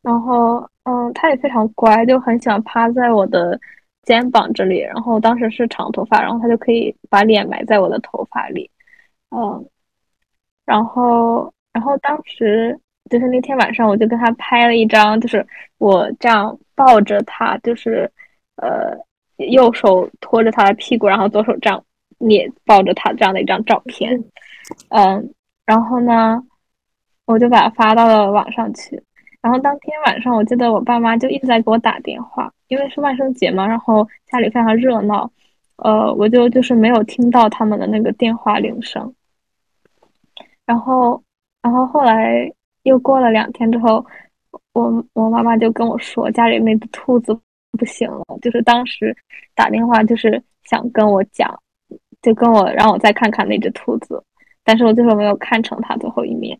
然后嗯，它也非常乖，就很喜欢趴在我的。肩膀这里，然后当时是长头发，然后他就可以把脸埋在我的头发里，嗯，然后，然后当时就是那天晚上，我就跟他拍了一张，就是我这样抱着他，就是呃，右手托着他的屁股，然后左手这样也抱着他这样的一张照片，嗯，然后呢，我就把它发到了网上去。然后当天晚上，我记得我爸妈就一直在给我打电话，因为是万圣节嘛，然后家里非常热闹，呃，我就就是没有听到他们的那个电话铃声。然后，然后后来又过了两天之后，我我妈妈就跟我说，家里那只兔子不行了，就是当时打电话就是想跟我讲，就跟我让我再看看那只兔子，但是我最后没有看成它最后一面，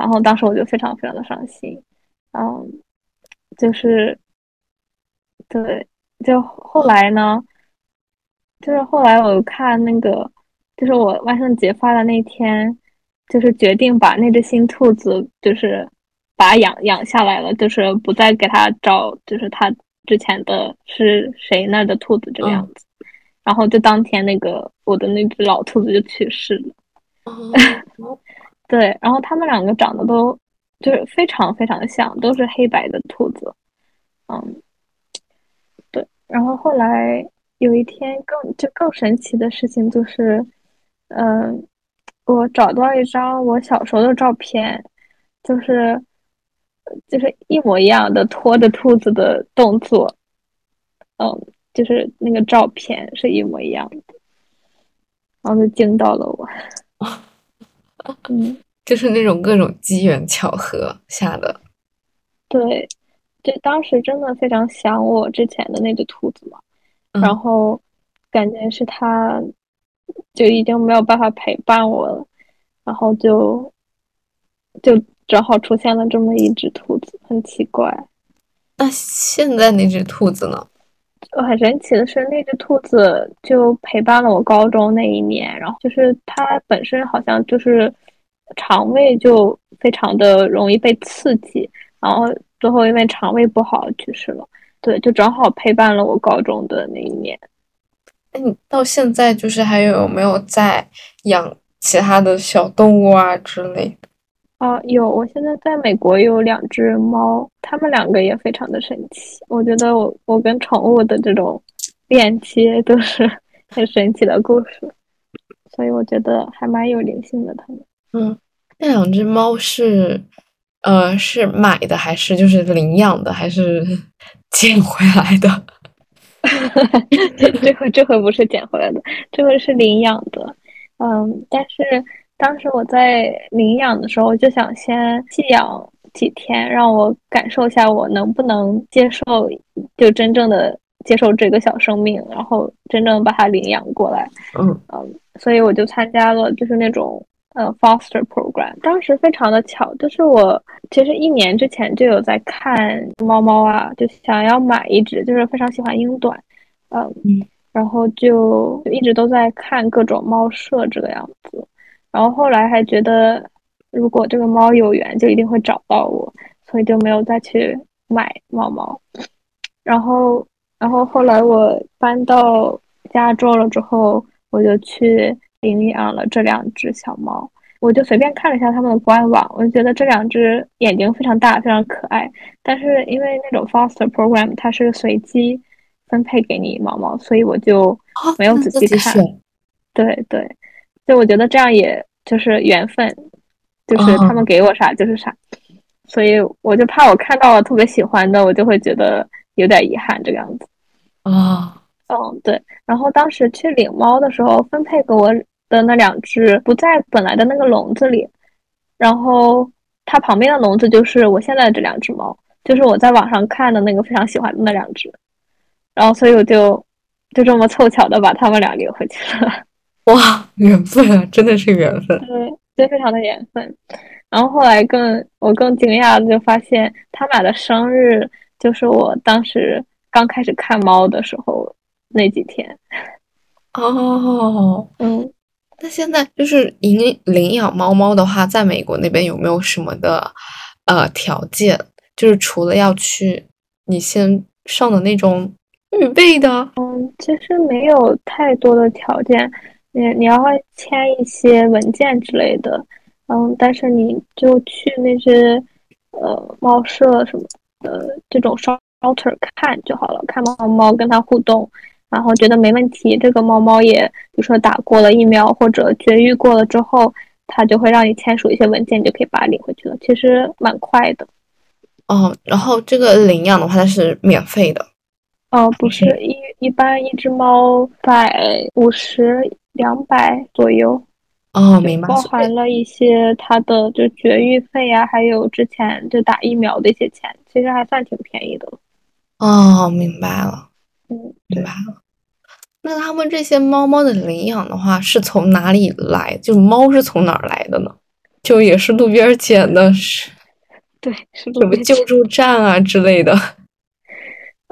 然后当时我就非常非常的伤心。嗯，就是，对，就后来呢，就是后来我看那个，就是我万圣节发的那天，就是决定把那只新兔子，就是把养养下来了，就是不再给它找，就是它之前的是谁那的兔子这个样子，然后就当天那个我的那只老兔子就去世了，对，然后他们两个长得都。就是非常非常像，都是黑白的兔子，嗯，对。然后后来有一天更就更神奇的事情就是，嗯，我找到一张我小时候的照片，就是就是一模一样的拖着兔子的动作，嗯，就是那个照片是一模一样的，然后就惊到了我，嗯。就是那种各种机缘巧合下的，对，就当时真的非常想我之前的那只兔子嘛，然后感觉是它就已经没有办法陪伴我了，然后就就正好出现了这么一只兔子，很奇怪。那现在那只兔子呢？很神奇的是，那只兔子就陪伴了我高中那一年，然后就是它本身好像就是。肠胃就非常的容易被刺激，然后最后因为肠胃不好去世了。对，就正好陪伴了我高中的那一年。那你到现在就是还有没有在养其他的小动物啊之类的？啊，有，我现在在美国有两只猫，它们两个也非常的神奇。我觉得我我跟宠物的这种链接都是 很神奇的故事，所以我觉得还蛮有灵性的，它们。嗯，那两只猫是，呃，是买的还是就是领养的，还是 捡回来的？这回这回不是捡回来的，这回是领养的。嗯，但是当时我在领养的时候，就想先寄养几天，让我感受一下我能不能接受，就真正的接受这个小生命，然后真正把它领养过来。嗯嗯，所以我就参加了，就是那种。呃，foster program，当时非常的巧，就是我其实一年之前就有在看猫猫啊，就想要买一只，就是非常喜欢英短，嗯，然后就就一直都在看各种猫舍这个样子，然后后来还觉得，如果这个猫有缘，就一定会找到我，所以就没有再去买猫猫。然后，然后后来我搬到加州了之后，我就去领养了这两只小猫。我就随便看了一下他们的官网，我就觉得这两只眼睛非常大，非常可爱。但是因为那种 foster program 它是随机分配给你猫猫，所以我就没有仔细看。对对，就我觉得这样也就是缘分，就是他们给我啥就是啥，所以我就怕我看到了特别喜欢的，我就会觉得有点遗憾这个样子。啊，嗯，对。然后当时去领猫的时候，分配给我。的那两只不在本来的那个笼子里，然后它旁边的笼子就是我现在的这两只猫，就是我在网上看的那个非常喜欢的那两只，然后所以我就就这么凑巧的把它们俩领回去了。哇，缘分啊，真的是缘分。对，就非常的缘分。然后后来更我更惊讶的就发现，他俩的生日就是我当时刚开始看猫的时候那几天。哦，嗯。那现在就是领领养猫猫的话，在美国那边有没有什么的呃条件？就是除了要去你先上的那种预备的，嗯，其实没有太多的条件。你你要签一些文件之类的，嗯，但是你就去那些呃猫舍什么的这种 shelter 看就好了，看猫猫跟它互动。然后觉得没问题，这个猫猫也，比如说打过了疫苗或者绝育过了之后，它就会让你签署一些文件，就可以把它领回去了。其实蛮快的。哦，然后这个领养的话，它是免费的。哦，不是一一般一只猫百五十两百左右。哦，明白。包含了一些它的就绝育费呀，还有之前就打疫苗的一些钱，其实还算挺便宜的。哦，明白了。嗯，明白了。那他们这些猫猫的领养的话，是从哪里来？就猫是从哪儿来的呢？就也是路边捡的，是？对，是什么救助站啊之类的。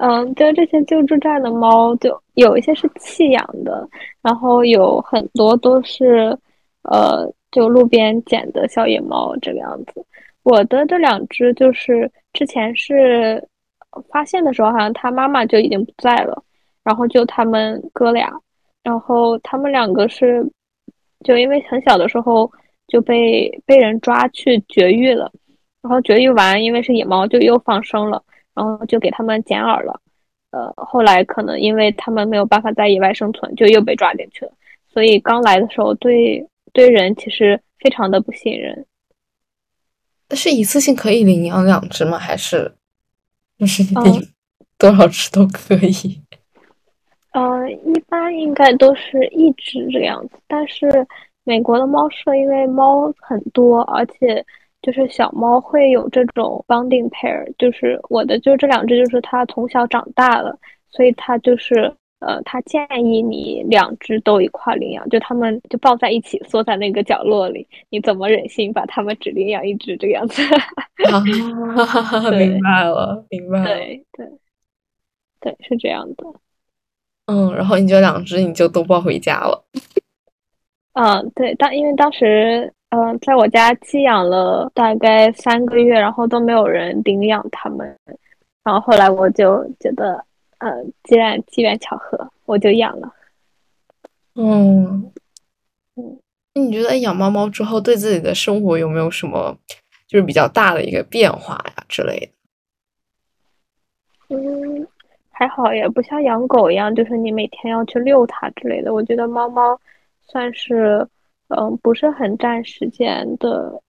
嗯，就这些救助站的猫，就有一些是弃养的，然后有很多都是，呃，就路边捡的小野猫这个样子。我的这两只就是之前是。发现的时候，好像他妈妈就已经不在了，然后就他们哥俩，然后他们两个是，就因为很小的时候就被被人抓去绝育了，然后绝育完，因为是野猫，就又放生了，然后就给他们剪耳了，呃，后来可能因为他们没有办法在野外生存，就又被抓进去了，所以刚来的时候对对人其实非常的不信任。那是一次性可以领养两只吗？还是？就是你多少只都可以。嗯，一般应该都是一只这个样子。但是美国的猫舍因为猫很多，而且就是小猫会有这种 bonding pair，就是我的就这两只，就是它从小长大了，所以它就是呃，它建议你两只都一块领养，就它们就抱在一起，缩在那个角落里，你怎么忍心把它们只领养一只这个样子？啊，明白了，明白了。对对对，是这样的。嗯，然后你就两只，你就都抱回家了。嗯，对，当因为当时，嗯，在我家寄养了大概三个月，然后都没有人领养它们，然后后来我就觉得，嗯，既然机缘巧合，我就养了。嗯嗯，那你觉得养猫猫之后，对自己的生活有没有什么？就是比较大的一个变化呀之类的。嗯，还好，也不像养狗一样，就是你每天要去遛它之类的。我觉得猫猫算是，嗯，不是很占时间的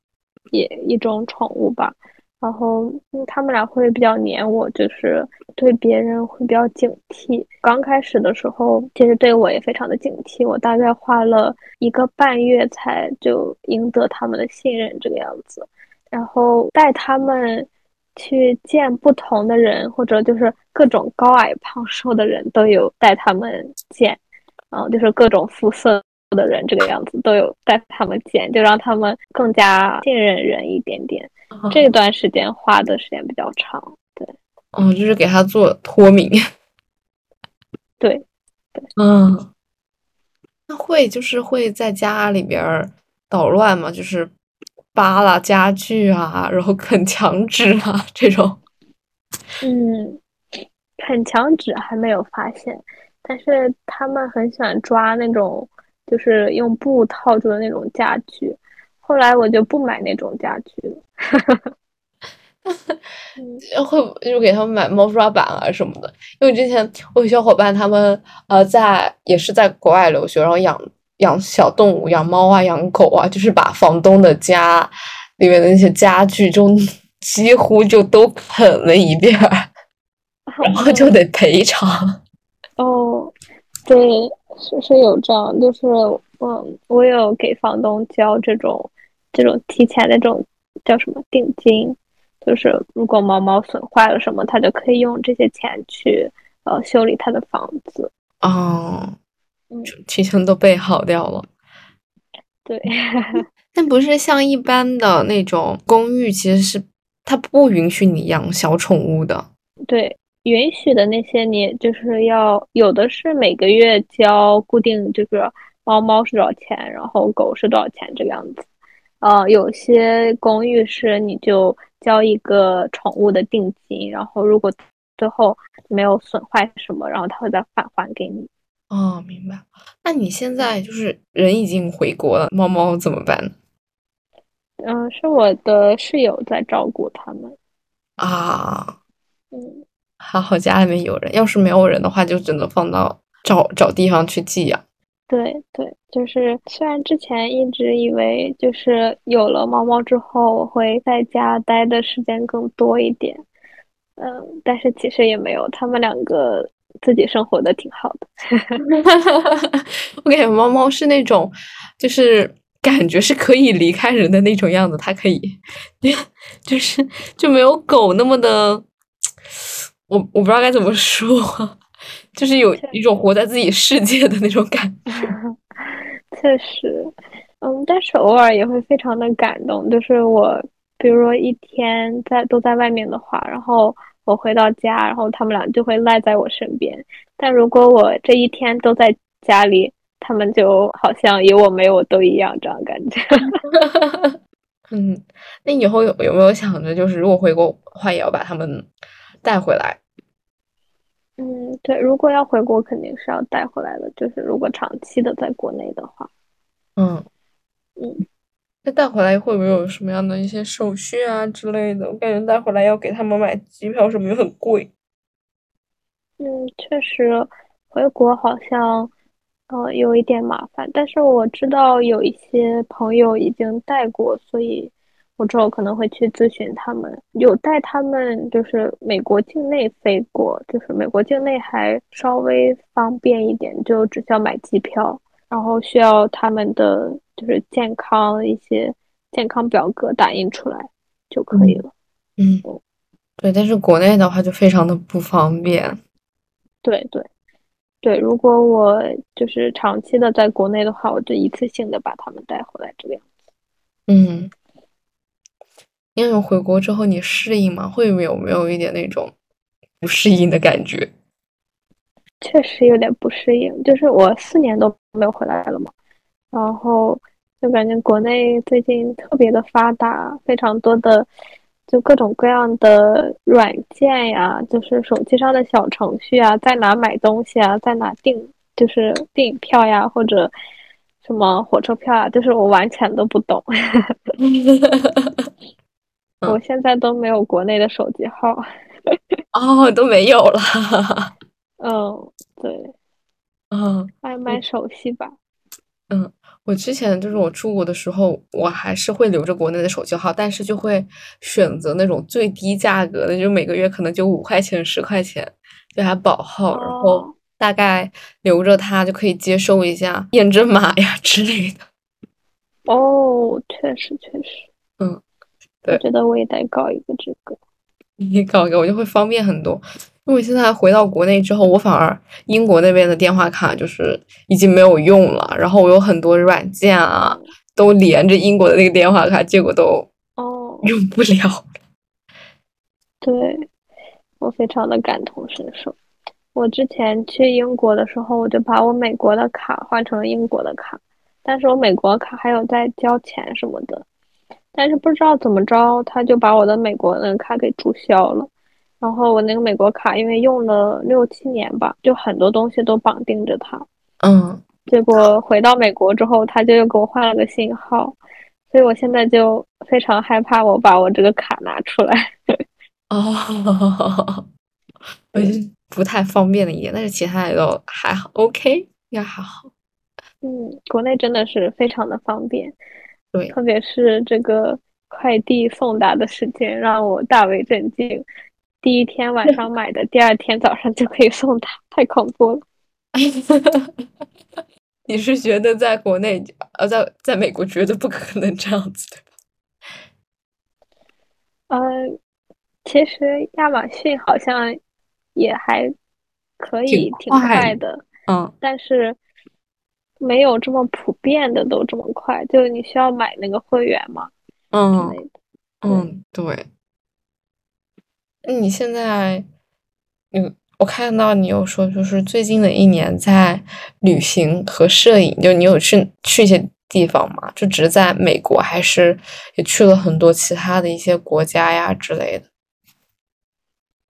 也一种宠物吧。然后，他们俩会比较黏我，就是对别人会比较警惕。刚开始的时候，其实对我也非常的警惕。我大概花了一个半月才就赢得他们的信任，这个样子。然后带他们去见不同的人，或者就是各种高矮胖瘦的人都有带他们见，嗯，就是各种肤色的人这个样子都有带他们见，就让他们更加信任人一点点。这段时间花的时间比较长，对，哦，就是给他做脱敏，对，对，嗯，那会就是会在家里边捣乱嘛，就是扒拉家具啊，然后啃墙纸啊这种。嗯，啃墙纸还没有发现，但是他们很喜欢抓那种就是用布套住的那种家具。后来我就不买那种家具了。会就给他们买猫抓板啊什么的，因为之前我有小伙伴他们呃在也是在国外留学，然后养养小动物，养猫啊，养狗啊，就是把房东的家里面的那些家具就几乎就都啃了一遍，然后就得赔偿。哦，对，是是有这样，就是嗯，我有给房东交这种这种提前的这种叫什么定金。就是如果毛毛损坏了什么，他就可以用这些钱去呃修理他的房子。哦，嗯，提前都备好掉了。对，但不是像一般的那种公寓，其实是它不允许你养小宠物的。对，允许的那些，你就是要有的是每个月交固定，就是猫猫是多少钱，然后狗是多少钱这个样子。呃，有些公寓是你就。交一个宠物的定金，然后如果最后没有损坏什么，然后他会再返还给你。哦，明白。那你现在就是人已经回国了，猫猫怎么办？嗯，是我的室友在照顾他们。啊，嗯，还好家里面有人，要是没有人的话，就只能放到找找地方去寄养。对对，就是虽然之前一直以为就是有了猫猫之后我会在家待的时间更多一点，嗯，但是其实也没有，他们两个自己生活的挺好的。我感觉猫猫是那种，就是感觉是可以离开人的那种样子，它可以，就是就没有狗那么的，我我不知道该怎么说。就是有一种活在自己世界的那种感觉，确实，嗯，但是偶尔也会非常的感动。就是我，比如说一天在都在外面的话，然后我回到家，然后他们俩就会赖在我身边。但如果我这一天都在家里，他们就好像有我没我都一样，这样感觉。嗯，那以后有有没有想着，就是如果回国的话，也要把他们带回来？嗯，对，如果要回国，肯定是要带回来的。就是如果长期的在国内的话，嗯嗯，那带回来会不会有什么样的一些手续啊之类的？我感觉带回来要给他们买机票什么，又很贵。嗯，确实，回国好像呃有一点麻烦，但是我知道有一些朋友已经带过，所以。我之后可能会去咨询他们，有带他们就是美国境内飞过，就是美国境内还稍微方便一点，就只需要买机票，然后需要他们的就是健康一些健康表格打印出来就可以了。嗯，对，但是国内的话就非常的不方便。对对对，如果我就是长期的在国内的话，我就一次性的把他们带回来这个样子。嗯。因为回国之后你适应吗？会有没有一点那种不适应的感觉？确实有点不适应，就是我四年都没有回来了嘛，然后就感觉国内最近特别的发达，非常多的就各种各样的软件呀，就是手机上的小程序啊，在哪买东西啊，在哪订就是电影票呀，或者什么火车票啊，就是我完全都不懂。我现在都没有国内的手机号，哦，都没有了。嗯，对，嗯，还蛮熟悉吧。嗯，我之前就是我出国的时候，我还是会留着国内的手机号，但是就会选择那种最低价格的，就每个月可能就五块钱、十块钱，就还保号，然后大概留着它就可以接收一下验证码呀之类的。哦，确实确实，嗯。我觉得我也得搞一个这个，你搞一个我就会方便很多。因为现在回到国内之后，我反而英国那边的电话卡就是已经没有用了，然后我有很多软件啊都连着英国的那个电话卡，结果都哦用不了。对，我非常的感同身受。我之前去英国的时候，我就把我美国的卡换成了英国的卡，但是我美国卡还有在交钱什么的，但是不知道怎么着，他就把我的美国那个卡给注销了。然后我那个美国卡因为用了六七年吧，就很多东西都绑定着它。嗯。结果回到美国之后，他就又给我换了个新号，所以我现在就非常害怕我把我这个卡拿出来。哦，我就不太方便的一点，但是其他的都还好，OK，也还好。嗯，国内真的是非常的方便，对，特别是这个快递送达的时间让我大为震惊。第一天晚上买的，第二天早上就可以送达，太恐怖了。你是觉得在国内，呃，在在美国绝对不可能这样子，对吧？嗯，其实亚马逊好像也还可以，挺快的，嗯，但是没有这么普遍的都这么快，就是你需要买那个会员嘛，嗯，嗯，对。那你现在，嗯。我看到你有说，就是最近的一年在旅行和摄影，就你有去去一些地方吗？就只是在美国，还是也去了很多其他的一些国家呀之类的？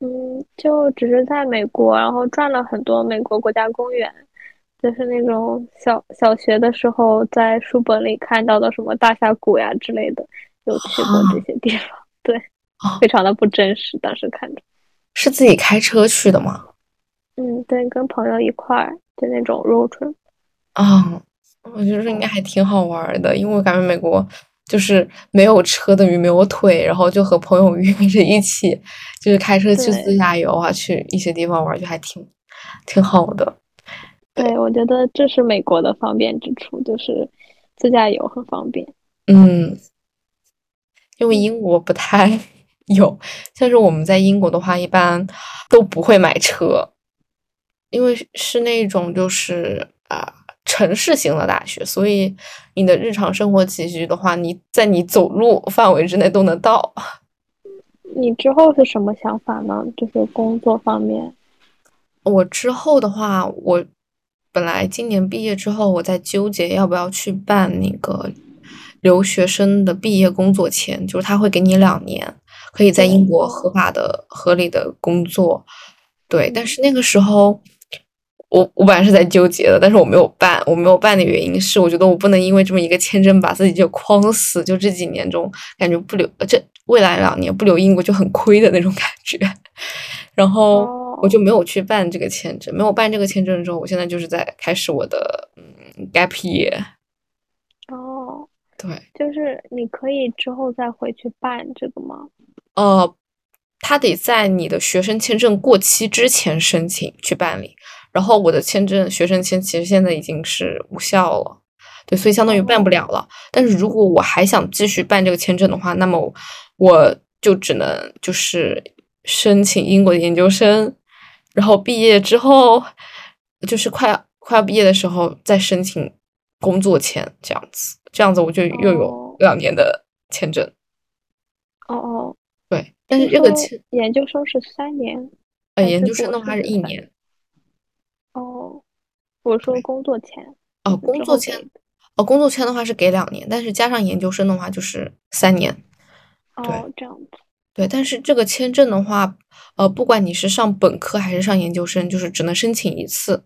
嗯，就只是在美国，然后转了很多美国国家公园，就是那种小小学的时候在书本里看到的什么大峡谷呀之类的，有去过这些地方。对，非常的不真实，当时看着。是自己开车去的吗？嗯，对，跟朋友一块儿就那种 road trip。啊，我觉得应该还挺好玩的，因为我感觉美国就是没有车等于没有腿，然后就和朋友 约着一起，就是开车去自驾游啊，去一些地方玩，就还挺挺好的。对，我觉得这是美国的方便之处，就是自驾游很方便。嗯，因为英国不太。有，像是我们在英国的话，一般都不会买车，因为是那种就是啊城市型的大学，所以你的日常生活起居的话，你在你走路范围之内都能到。你之后是什么想法呢？就是工作方面。我之后的话，我本来今年毕业之后，我在纠结要不要去办那个留学生的毕业工作签，就是他会给你两年。可以在英国合法的、合理的工作，对。但是那个时候，我我本来是在纠结的，但是我没有办。我没有办的原因是，我觉得我不能因为这么一个签证把自己就框死。就这几年中，感觉不留这未来两年不留英国就很亏的那种感觉。然后我就没有去办这个签证。没有办这个签证之后，我现在就是在开始我的嗯 gap year。哦，对，就是你可以之后再回去办这个吗？呃，他得在你的学生签证过期之前申请去办理，然后我的签证学生签其实现在已经是无效了，对，所以相当于办不了了。但是如果我还想继续办这个签证的话，那么我就只能就是申请英国的研究生，然后毕业之后就是快快要毕业的时候再申请工作签，这样子，这样子我就又有两年的签证。哦哦。对，但是这个签研究生是三年，呃，研究生的话是一年。哦，我说工作签。哦，工作签，哦，工作签的话是给两年，但是加上研究生的话就是三年。哦，这样子。对，但是这个签证的话，呃，不管你是上本科还是上研究生，就是只能申请一次。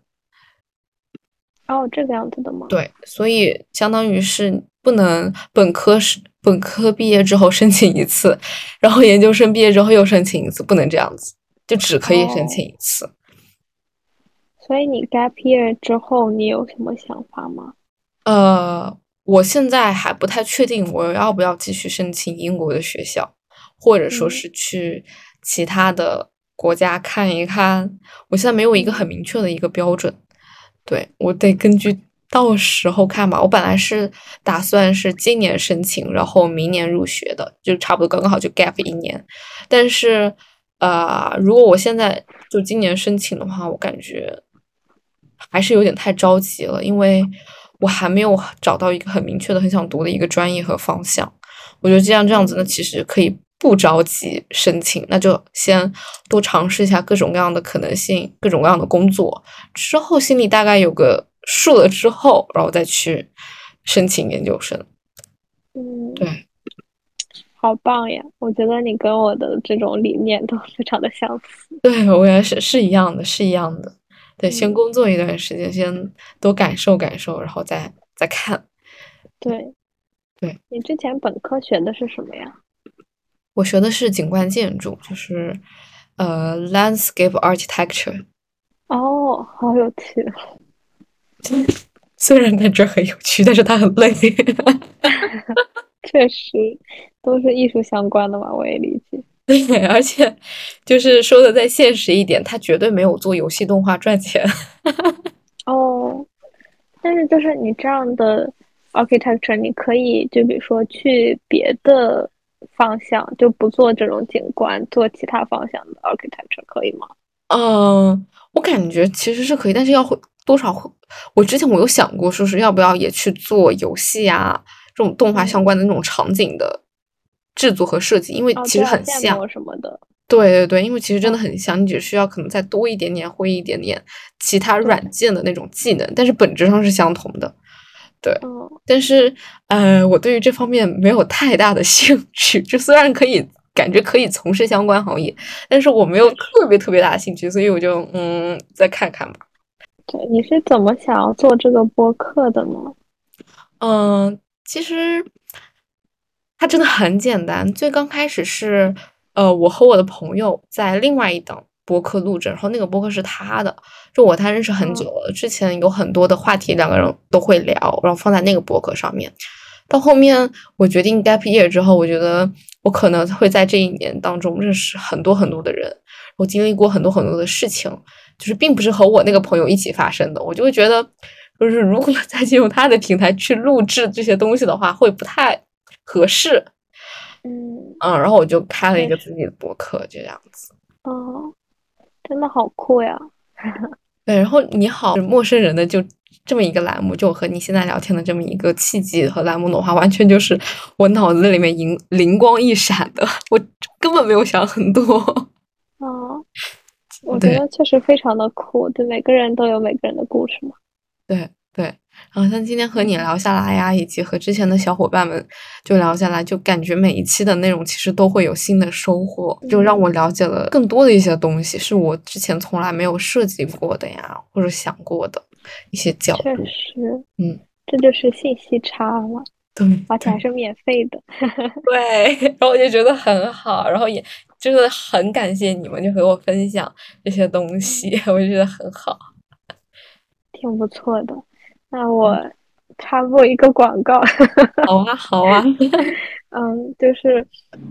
哦，这个样子的吗？对，所以相当于是不能本科是。本科毕业之后申请一次，然后研究生毕业之后又申请一次，不能这样子，就只可以申请一次。所以你 gap year 之后，你有什么想法吗？呃，我现在还不太确定我要不要继续申请英国的学校，或者说是去其他的国家看一看。我现在没有一个很明确的一个标准，对我得根据。到时候看吧，我本来是打算是今年申请，然后明年入学的，就差不多刚刚好就 gap 一年。但是，呃，如果我现在就今年申请的话，我感觉还是有点太着急了，因为我还没有找到一个很明确的、很想读的一个专业和方向。我觉得既然这样子那，其实可以不着急申请，那就先多尝试一下各种各样的可能性，各种各样的工作，之后心里大概有个。数了之后，然后再去申请研究生。嗯，对，好棒呀！我觉得你跟我的这种理念都非常的相似。对我也是是一样的，是一样的。对，先工作一段时间，先多感受感受，然后再再看。对，对你之前本科学的是什么呀？我学的是景观建筑，就是呃，landscape architecture。哦，好有趣。虽然感觉很有趣，但是它很累。确实，都是艺术相关的嘛，我也理解。对，而且就是说的再现实一点，他绝对没有做游戏动画赚钱。哦，但是就是你这样的 architecture，你可以就比如说去别的方向，就不做这种景观，做其他方向的 architecture，可以吗？嗯，我感觉其实是可以，但是要会多少会。我之前我有想过，说是要不要也去做游戏啊，这种动画相关的那种场景的。制作和设计，因为其实很像什么的，对对对，因为其实真的很像，你只需要可能再多一点点，会一点点其他软件的那种技能，但是本质上是相同的。对，但是呃，我对于这方面没有太大的 兴趣，就虽然可以感觉可以从事相关行业，但是我没有特别特别大的兴趣，所以我就嗯，再看看吧。对，你是怎么想要做这个播客的呢？嗯，其实。它真的很简单。最刚开始是，呃，我和我的朋友在另外一档播客录制，然后那个播客是他的，就我他认识很久了，之前有很多的话题两个人都会聊，然后放在那个播客上面。到后面我决定 gap year 之后，我觉得我可能会在这一年当中认识很多很多的人，我经历过很多很多的事情，就是并不是和我那个朋友一起发生的，我就会觉得，就是如果 再进入他的平台去录制这些东西的话，会不太。合适，嗯嗯，然后我就开了一个自己的博客，就这样子。哦，真的好酷呀！对，然后你好，陌生人的就这么一个栏目，就和你现在聊天的这么一个契机和栏目的话，完全就是我脑子里面灵灵光一闪的，我根本没有想很多。哦，我觉得确实非常的酷，对，每个人都有每个人的故事嘛。对对。然后像今天和你聊下来呀，以及和之前的小伙伴们就聊下来，就感觉每一期的内容其实都会有新的收获，就让我了解了更多的一些东西，是我之前从来没有涉及过的呀，或者想过的一些角度。确实，嗯，这就是信息差了。对，而且还是免费的。对，然后我就觉得很好，然后也真的很感谢你们，就和我分享这些东西，我就觉得很好，挺不错的。那我插播一个广告，好啊，好啊，嗯，就是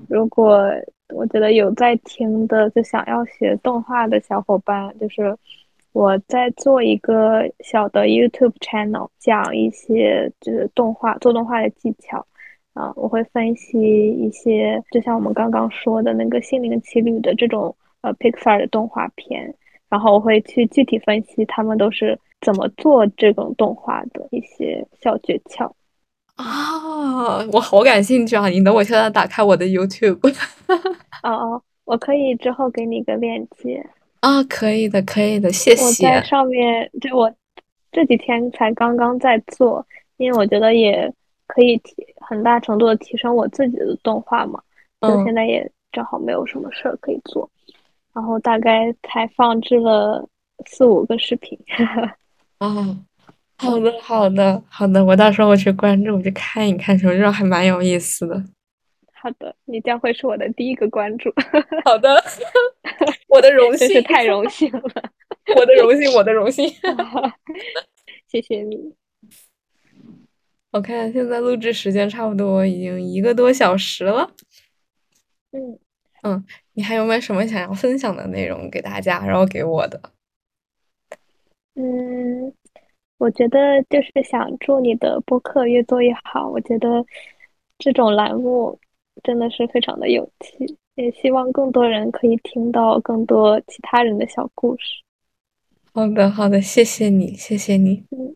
如果我觉得有在听的，就想要学动画的小伙伴，就是我在做一个小的 YouTube channel，讲一些就是动画做动画的技巧，啊，我会分析一些，就像我们刚刚说的那个《心灵奇旅》的这种呃 Pixar 的动画片，然后我会去具体分析他们都是。怎么做这种动画的一些小诀窍啊！我好感兴趣啊！你等我现在打开我的 YouTube。哦哦，我可以之后给你个链接啊！可以的，可以的，谢谢。我在上面，就我这几天才刚刚在做，因为我觉得也可以提很大程度的提升我自己的动画嘛。就现在也正好没有什么事儿可以做，然后大概才放置了四五个视频。哦，好的，好的，好的，我到时候我去关注，我去看一看，我觉得还蛮有意思的。好的，你将会是我的第一个关注。好的，我的荣幸，真是太荣幸了。我的荣幸，我的荣幸。谢谢你。我看现在录制时间差不多已经一个多小时了。嗯嗯，你还有没有什么想要分享的内容给大家，然后给我的？嗯，我觉得就是想祝你的播客越做越好。我觉得这种栏目真的是非常的有趣，也希望更多人可以听到更多其他人的小故事。好的，好的，谢谢你，谢谢你。嗯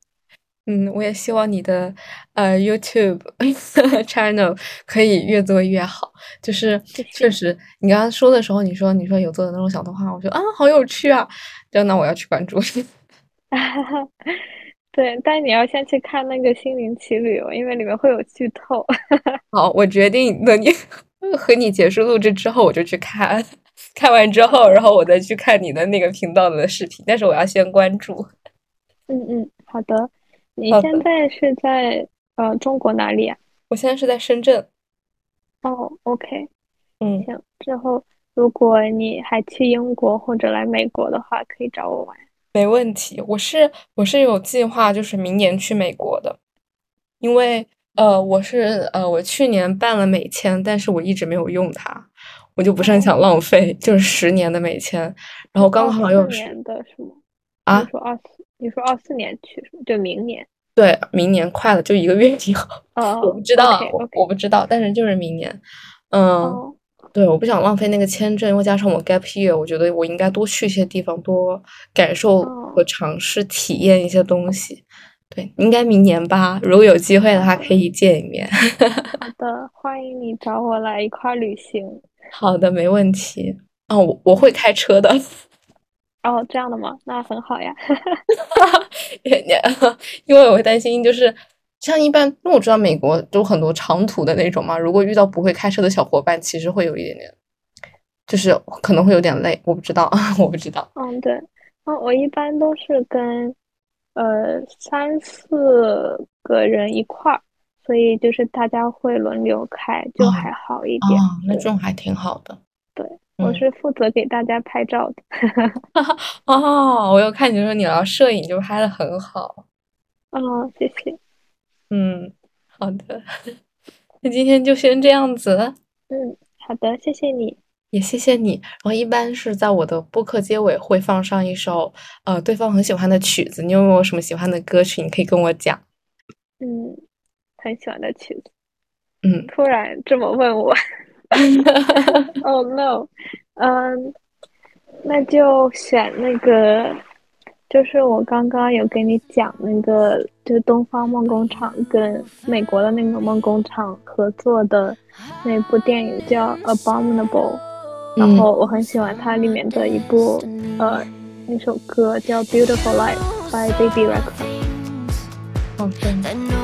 嗯，我也希望你的呃 YouTube channel 可以越做越好。就是确实，你刚刚说的时候，你说你说有做的那种小动画，我说啊，好有趣啊，就那我要去关注。对，但你要先去看那个《心灵奇旅游》，因为里面会有剧透。好，我决定等你 和你结束录制之后，我就去看。看完之后，然后我再去看你的那个频道的视频。但是我要先关注。嗯嗯，好的。你现在是在呃中国哪里啊？我现在是在深圳。哦，OK。嗯，行。之后如果你还去英国或者来美国的话，可以找我玩。没问题。我是我是有计划，就是明年去美国的，因为呃我是呃我去年办了美签，但是我一直没有用它。我就不是很想浪费，就是十年的美签，然后刚好又是年的是吗？啊？你说二四？你说二四年去是吗？就明年？对，明年快了，就一个月以后。哦，我不知道，我我不知道，但是就是明年。嗯，对，我不想浪费那个签证，因为加上我 gap year，我觉得我应该多去一些地方，多感受和尝试体验一些东西。对，应该明年吧。如果有机会的话，可以见一面。好的，欢迎你找我来一块旅行。好的，没问题。哦，我我会开车的。哦，这样的吗？那很好呀。因为我会担心，就是像一般，因为我知道美国都很多长途的那种嘛。如果遇到不会开车的小伙伴，其实会有一点点，就是可能会有点累。我不知道，我不知道。嗯，对。嗯，我一般都是跟呃三四个人一块儿。所以就是大家会轮流开，就还好一点。那这种还挺好的。对，我是负责给大家拍照的。哦，我又看你说你要摄影，就拍的很好。哦，谢谢。嗯，好的。那今天就先这样子。嗯，好的，谢谢你，也谢谢你。然后一般是在我的播客结尾会放上一首呃对方很喜欢的曲子。你有没有什么喜欢的歌曲？你可以跟我讲。嗯。很喜欢的曲子，嗯，突然这么问我，Oh no，嗯，那就选那个，就是我刚刚有跟你讲那个，就是东方梦工厂跟美国的那个梦工厂合作的那部电影叫《Abominable》，然后我很喜欢它里面的一部呃那首歌叫《Beautiful Life》by Baby Rexa。好的。